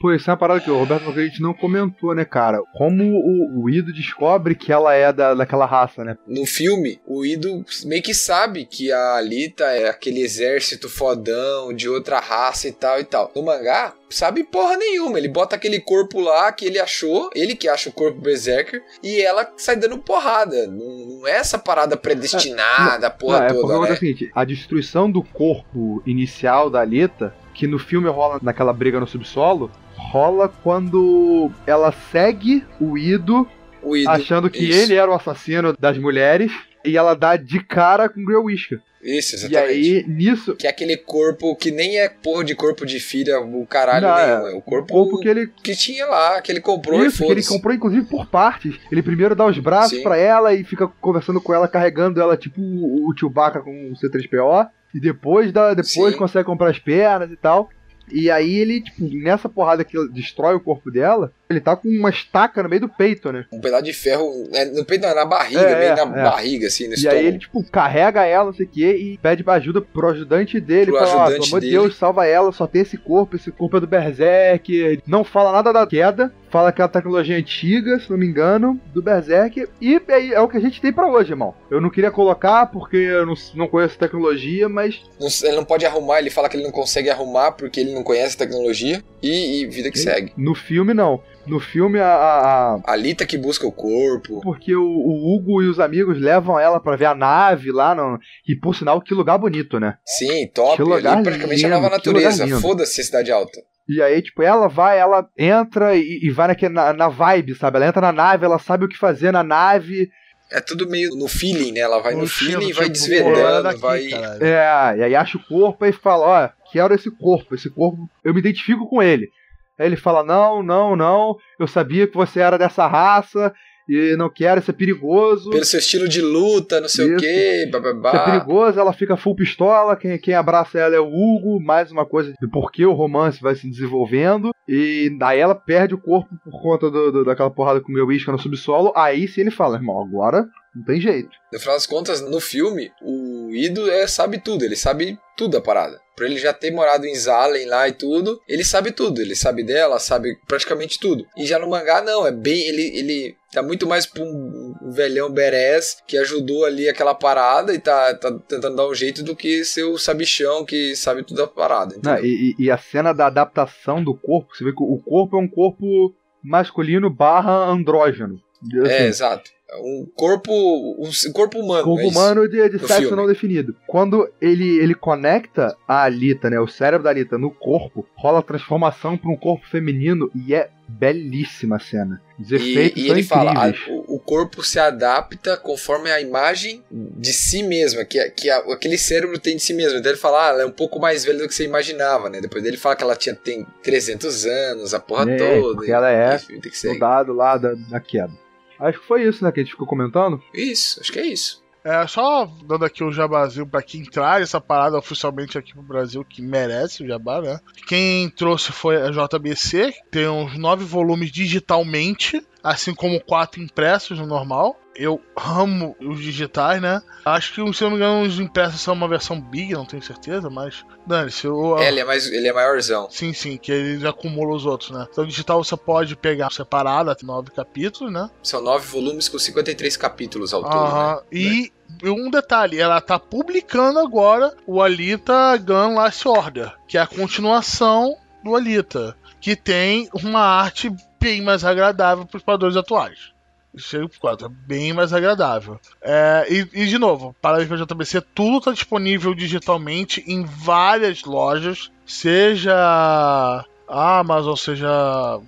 Pô, isso é uma parada que o Roberto Marguerite não comentou, né, cara? Como o, o Ido descobre que ela é da, daquela raça, né? No filme, o Ido meio que sabe que a Alita é aquele exército fodão de outra raça e tal e tal. No mangá, sabe porra nenhuma. Ele bota aquele corpo lá que ele achou, ele que acha o corpo Berserker, e ela sai dando porrada. Não, não é essa parada predestinada, é, a porra não, toda. É, né? é o seguinte, a destruição do corpo inicial da Alita que no filme rola naquela briga no subsolo, rola quando ela segue o Ido, o Ido achando que isso. ele era o assassino das mulheres, e ela dá de cara com o Grey Whisker. Isso, exatamente. E aí, nisso. Que é aquele corpo que nem é porra de corpo de filha, o caralho não, nenhum. É o corpo, corpo que ele. Que tinha lá, que ele comprou Isso, que ele comprou, inclusive, por partes. Ele primeiro dá os braços para ela e fica conversando com ela, carregando ela, tipo o, o Chewbacca com o C3PO. E depois, dá, depois consegue comprar as pernas e tal. E aí ele, tipo, nessa porrada que destrói o corpo dela, ele tá com uma estaca no meio do peito, né? Um pedaço de ferro é, no peito, não, na barriga, é, meio na é. barriga, assim, no E estômago. aí ele, tipo, carrega ela, não sei o quê, e pede ajuda pro ajudante dele. Pro fala, ajudante pelo amor de Deus, salva ela, só tem esse corpo, esse corpo é do Berserk. Não fala nada da queda, fala que é uma tecnologia antiga, se não me engano, do Berserk. E é, é o que a gente tem para hoje, irmão. Eu não queria colocar porque eu não, não conheço tecnologia, mas. Ele não pode arrumar, ele fala que ele não consegue arrumar porque ele não conhece a tecnologia. E, e vida que segue. No filme, não. No filme, a. A, a Lita que busca o corpo. Porque o, o, Hugo e os amigos levam ela para ver a nave lá. No, e por sinal, que lugar bonito, né? Sim, top. Que lugar Ali praticamente lindo, a nova natureza. Foda-se a cidade alta. E aí, tipo, ela vai, ela entra e, e vai naquele, na, na vibe, sabe? Ela entra na nave, ela sabe o que fazer na nave. É tudo meio no feeling, né? Ela vai no, no feeling e vai tipo, desvendando, daqui, vai. Caralho. É, e aí acha o corpo e fala: Ó, quero esse corpo, esse corpo, eu me identifico com ele. Aí ele fala: Não, não, não, eu sabia que você era dessa raça, e não quero, isso é perigoso. Pelo seu estilo de luta, não sei isso. o quê, bababá. Isso é perigoso, ela fica full pistola, quem, quem abraça ela é o Hugo, mais uma coisa de por que o romance vai se desenvolvendo. E daí ela perde o corpo por conta do, do daquela porrada com o meu isca no subsolo. Aí sim ele fala, irmão, agora não tem jeito. No final das contas, no filme, o Ido é, sabe tudo, ele sabe tudo a parada. Por ele já ter morado em Zalen lá e tudo, ele sabe tudo. Ele sabe dela, sabe praticamente tudo. E já no mangá, não, é bem. Ele, ele tá muito mais pra um, velhão Beres que ajudou ali aquela parada e tá, tá tentando dar um jeito do que ser o sabichão que sabe tudo a parada. Não, e, e, a cena da adaptação do corpo, você vê que o corpo é um corpo masculino barra andrógeno. É, assim, é, exato um corpo um corpo humano corpo é humano de, de sexo filme. não definido. Quando ele ele conecta a Alita né o cérebro da Alita no corpo rola a transformação para um corpo feminino e é belíssima a cena. Os efeitos e, e são ele incríveis. fala o, o, corpo se adapta conforme a imagem de si mesma que, que a, aquele cérebro tem de si mesmo. Então ele fala ah, ela é um pouco mais velha do que você imaginava né? Depois dele fala que ela tinha tem 300 anos a porra é, toda e, ela é soldado lá da, da queda Acho que foi isso, né, que a gente ficou comentando. Isso, acho que é isso. É, só dando aqui o jabazinho pra quem traz essa parada oficialmente aqui pro Brasil, que merece o jabá, né? Quem trouxe foi a JBC, tem uns nove volumes digitalmente, assim como quatro impressos no normal eu amo os digitais, né? Acho que, se não me engano, os impressos são uma versão big, não tenho certeza, mas. Dane-se. É, ele é, mais, ele é maiorzão. Sim, sim, que ele acumula os outros, né? Então, digital você pode pegar separado, nove capítulos, né? São nove volumes com 53 capítulos ao todo. Né? E um detalhe, ela tá publicando agora o Alita Gun Last Order, que é a continuação do Alita, que tem uma arte bem mais agradável para os padrões atuais. Chega pro 4, é bem mais agradável. É, e, e, de novo, parabéns pra JBC, tudo está disponível digitalmente em várias lojas, seja Amazon, seja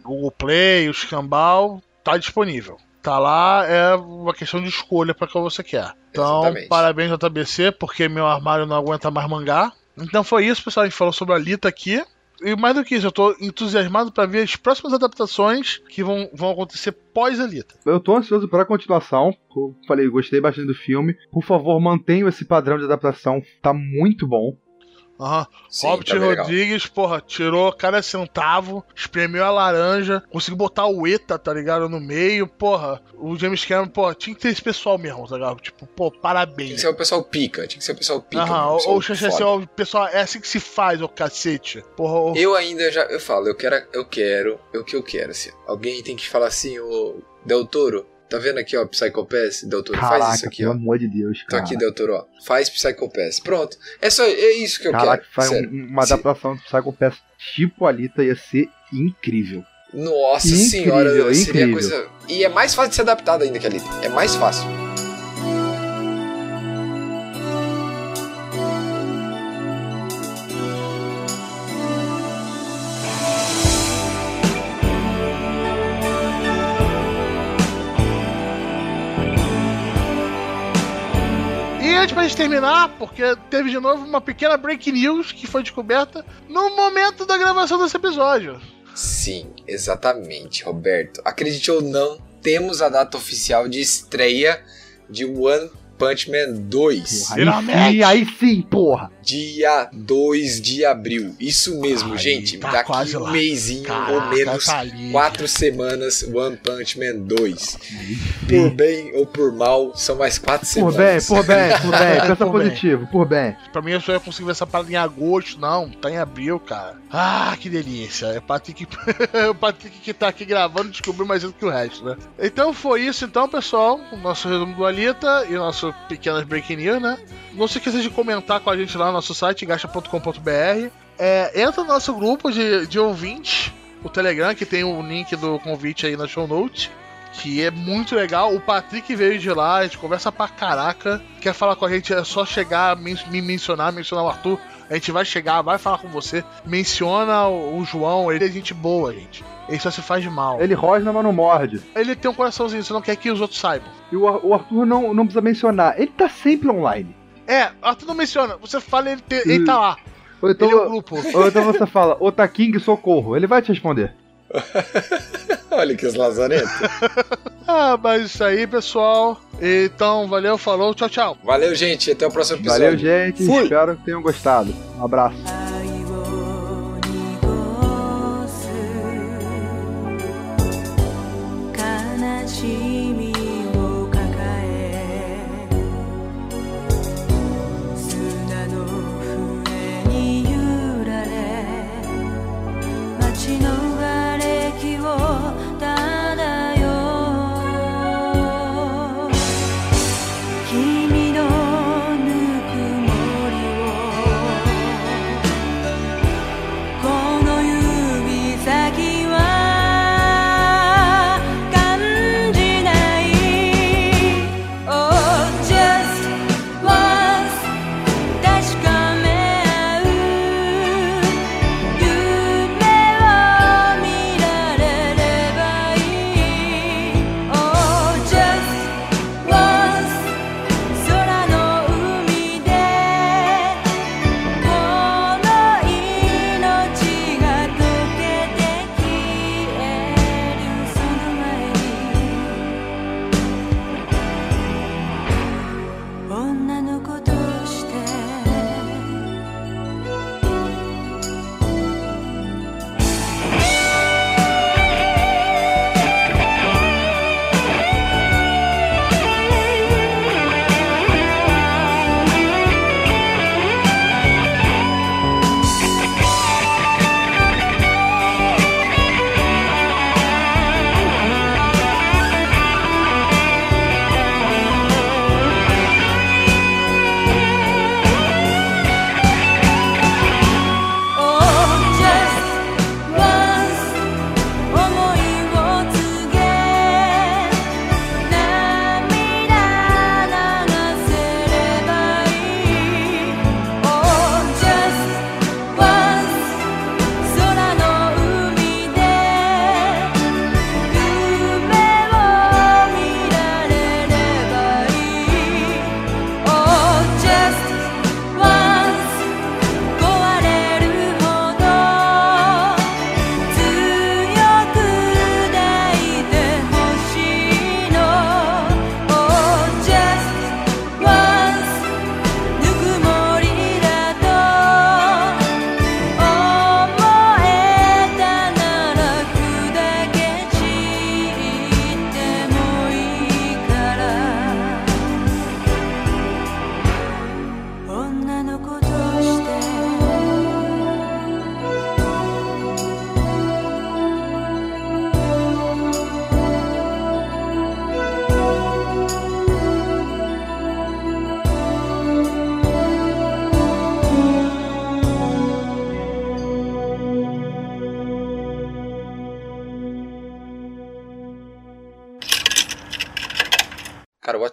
Google Play, o Scambal, tá disponível. Tá lá, é uma questão de escolha para que você quer. Então, Exatamente. parabéns JBC, porque meu armário não aguenta mais mangá. Então foi isso, pessoal. A gente falou sobre a Lita aqui. E mais do que isso, eu tô entusiasmado pra ver as próximas adaptações que vão, vão acontecer pós-Alita. Eu tô ansioso pra continuação. Eu falei, gostei bastante do filme. Por favor, mantenham esse padrão de adaptação. Tá muito bom. Aham. Sim, Robert tá bem legal. Rodrigues, porra, tirou cada centavo, espremeu a laranja, conseguiu botar o ETA, tá ligado, no meio, porra. O James Cameron, porra, tinha que ter esse pessoal mesmo, tá ligado? Tipo, pô, Tinha parabéns. que ser o pessoal pica, tinha que ser o pessoal pica. Aham, o ou, ou tinha que ser o pessoal, é assim que se faz, ô cacete. Porra, ô- Eu ainda já, eu falo, eu quero, eu quero, é o que eu quero, assim. Alguém tem que falar assim, ô, Del Toro, tá vendo aqui, ó, Psychopass, Del Toro, faz Caraca, isso aqui, pelo ó. amor de Deus, Tá cara. aqui, Del Toro, ó. Faz Psychopass. Pronto. É só, é isso que eu Caraca, quero. faz um- sério. uma Se- adaptação do Psycho Pass tipo Alita ia ser incrível. Nossa Incrível, senhora, seria incrível. coisa. E é mais fácil de ser adaptado ainda que ali. É mais fácil. Antes pra gente terminar, porque teve de novo uma pequena break news que foi descoberta no momento da gravação desse episódio. Sim, exatamente, Roberto. Acredite ou não, temos a data oficial de estreia de One Punch Man 2. Porra, aí sim, aí sim, porra. Dia 2 de abril. Isso mesmo, Ai, gente. tá daqui um mêsinho ou menos. tá ali. Quatro semanas, One Punch Man 2. Por bem ou por mal, são mais quatro Por bem, semanas. por bem, por bem. Pensa Por bem. positivo, por bem. Pra mim eu só ia conseguir ver essa parada em agosto, não, tá em abril, cara. Ah, que delícia. É o Patrick, o Patrick que tá aqui gravando descobriu mais cedo que o resto, né? Então foi isso então, pessoal. O nosso resumo do Alita e o nosso pequenas breaking news, né? Não se esqueça de comentar com a gente lá no nosso site, gacha.com.br. É, entra no nosso grupo de, de ouvintes, o Telegram, que tem o link do convite aí na show notes. Que é muito legal. O Patrick veio de lá, a gente conversa pra caraca. Quer falar com a gente, é só chegar, me mencionar, mencionar o Arthur. A gente vai chegar, vai falar com você. Menciona o, o João, ele é gente boa, gente. Ele só se faz de mal. Ele, Ele rosna, mas não morde. tem um coraçãozinho, você não quer que os outros saibam. E o, Ar- o Arthur não, não precisa mencionar. Ele tá sempre online. É, Arthur não menciona. Você fala, ele, te- ele tá lá. Ou então, ele é o grupo. ou então você fala, Ota King, socorro. Ele vai te responder. Olha que os lazarentos. Ah, mas isso aí, pessoal. Então, valeu, falou, tchau, tchau. Valeu, gente. Até o próximo episódio. Valeu, gente. Fui. Espero que tenham gostado. Um abraço. 情。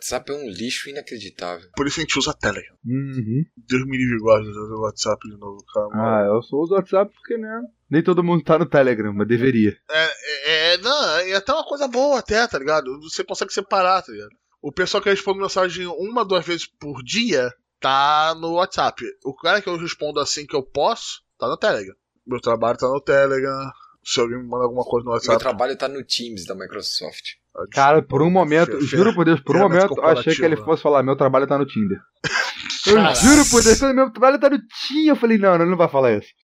WhatsApp é um lixo inacreditável. Por isso a gente usa Telegram. Uhum. Deus me livre gosta de usar o WhatsApp de novo, cara. Ah, eu só uso o WhatsApp porque, né? Nem todo mundo tá no Telegram, mas deveria. É, é, não, é até uma coisa boa até, tá ligado? Você consegue separar, tá ligado? O pessoal que responde mensagem uma, duas vezes por dia tá no WhatsApp. O cara que eu respondo assim que eu posso, tá no Telegram. Meu trabalho tá no Telegram. Se alguém me manda alguma coisa no Meu WhatsApp. trabalho tá no Teams da Microsoft. Cara, por um momento, juro por Deus, por um momento, eu achei que ele fosse falar: meu trabalho tá no Tinder. Eu juro por Deus, meu trabalho tá no Tinder, eu falei: não, ele não vai falar isso.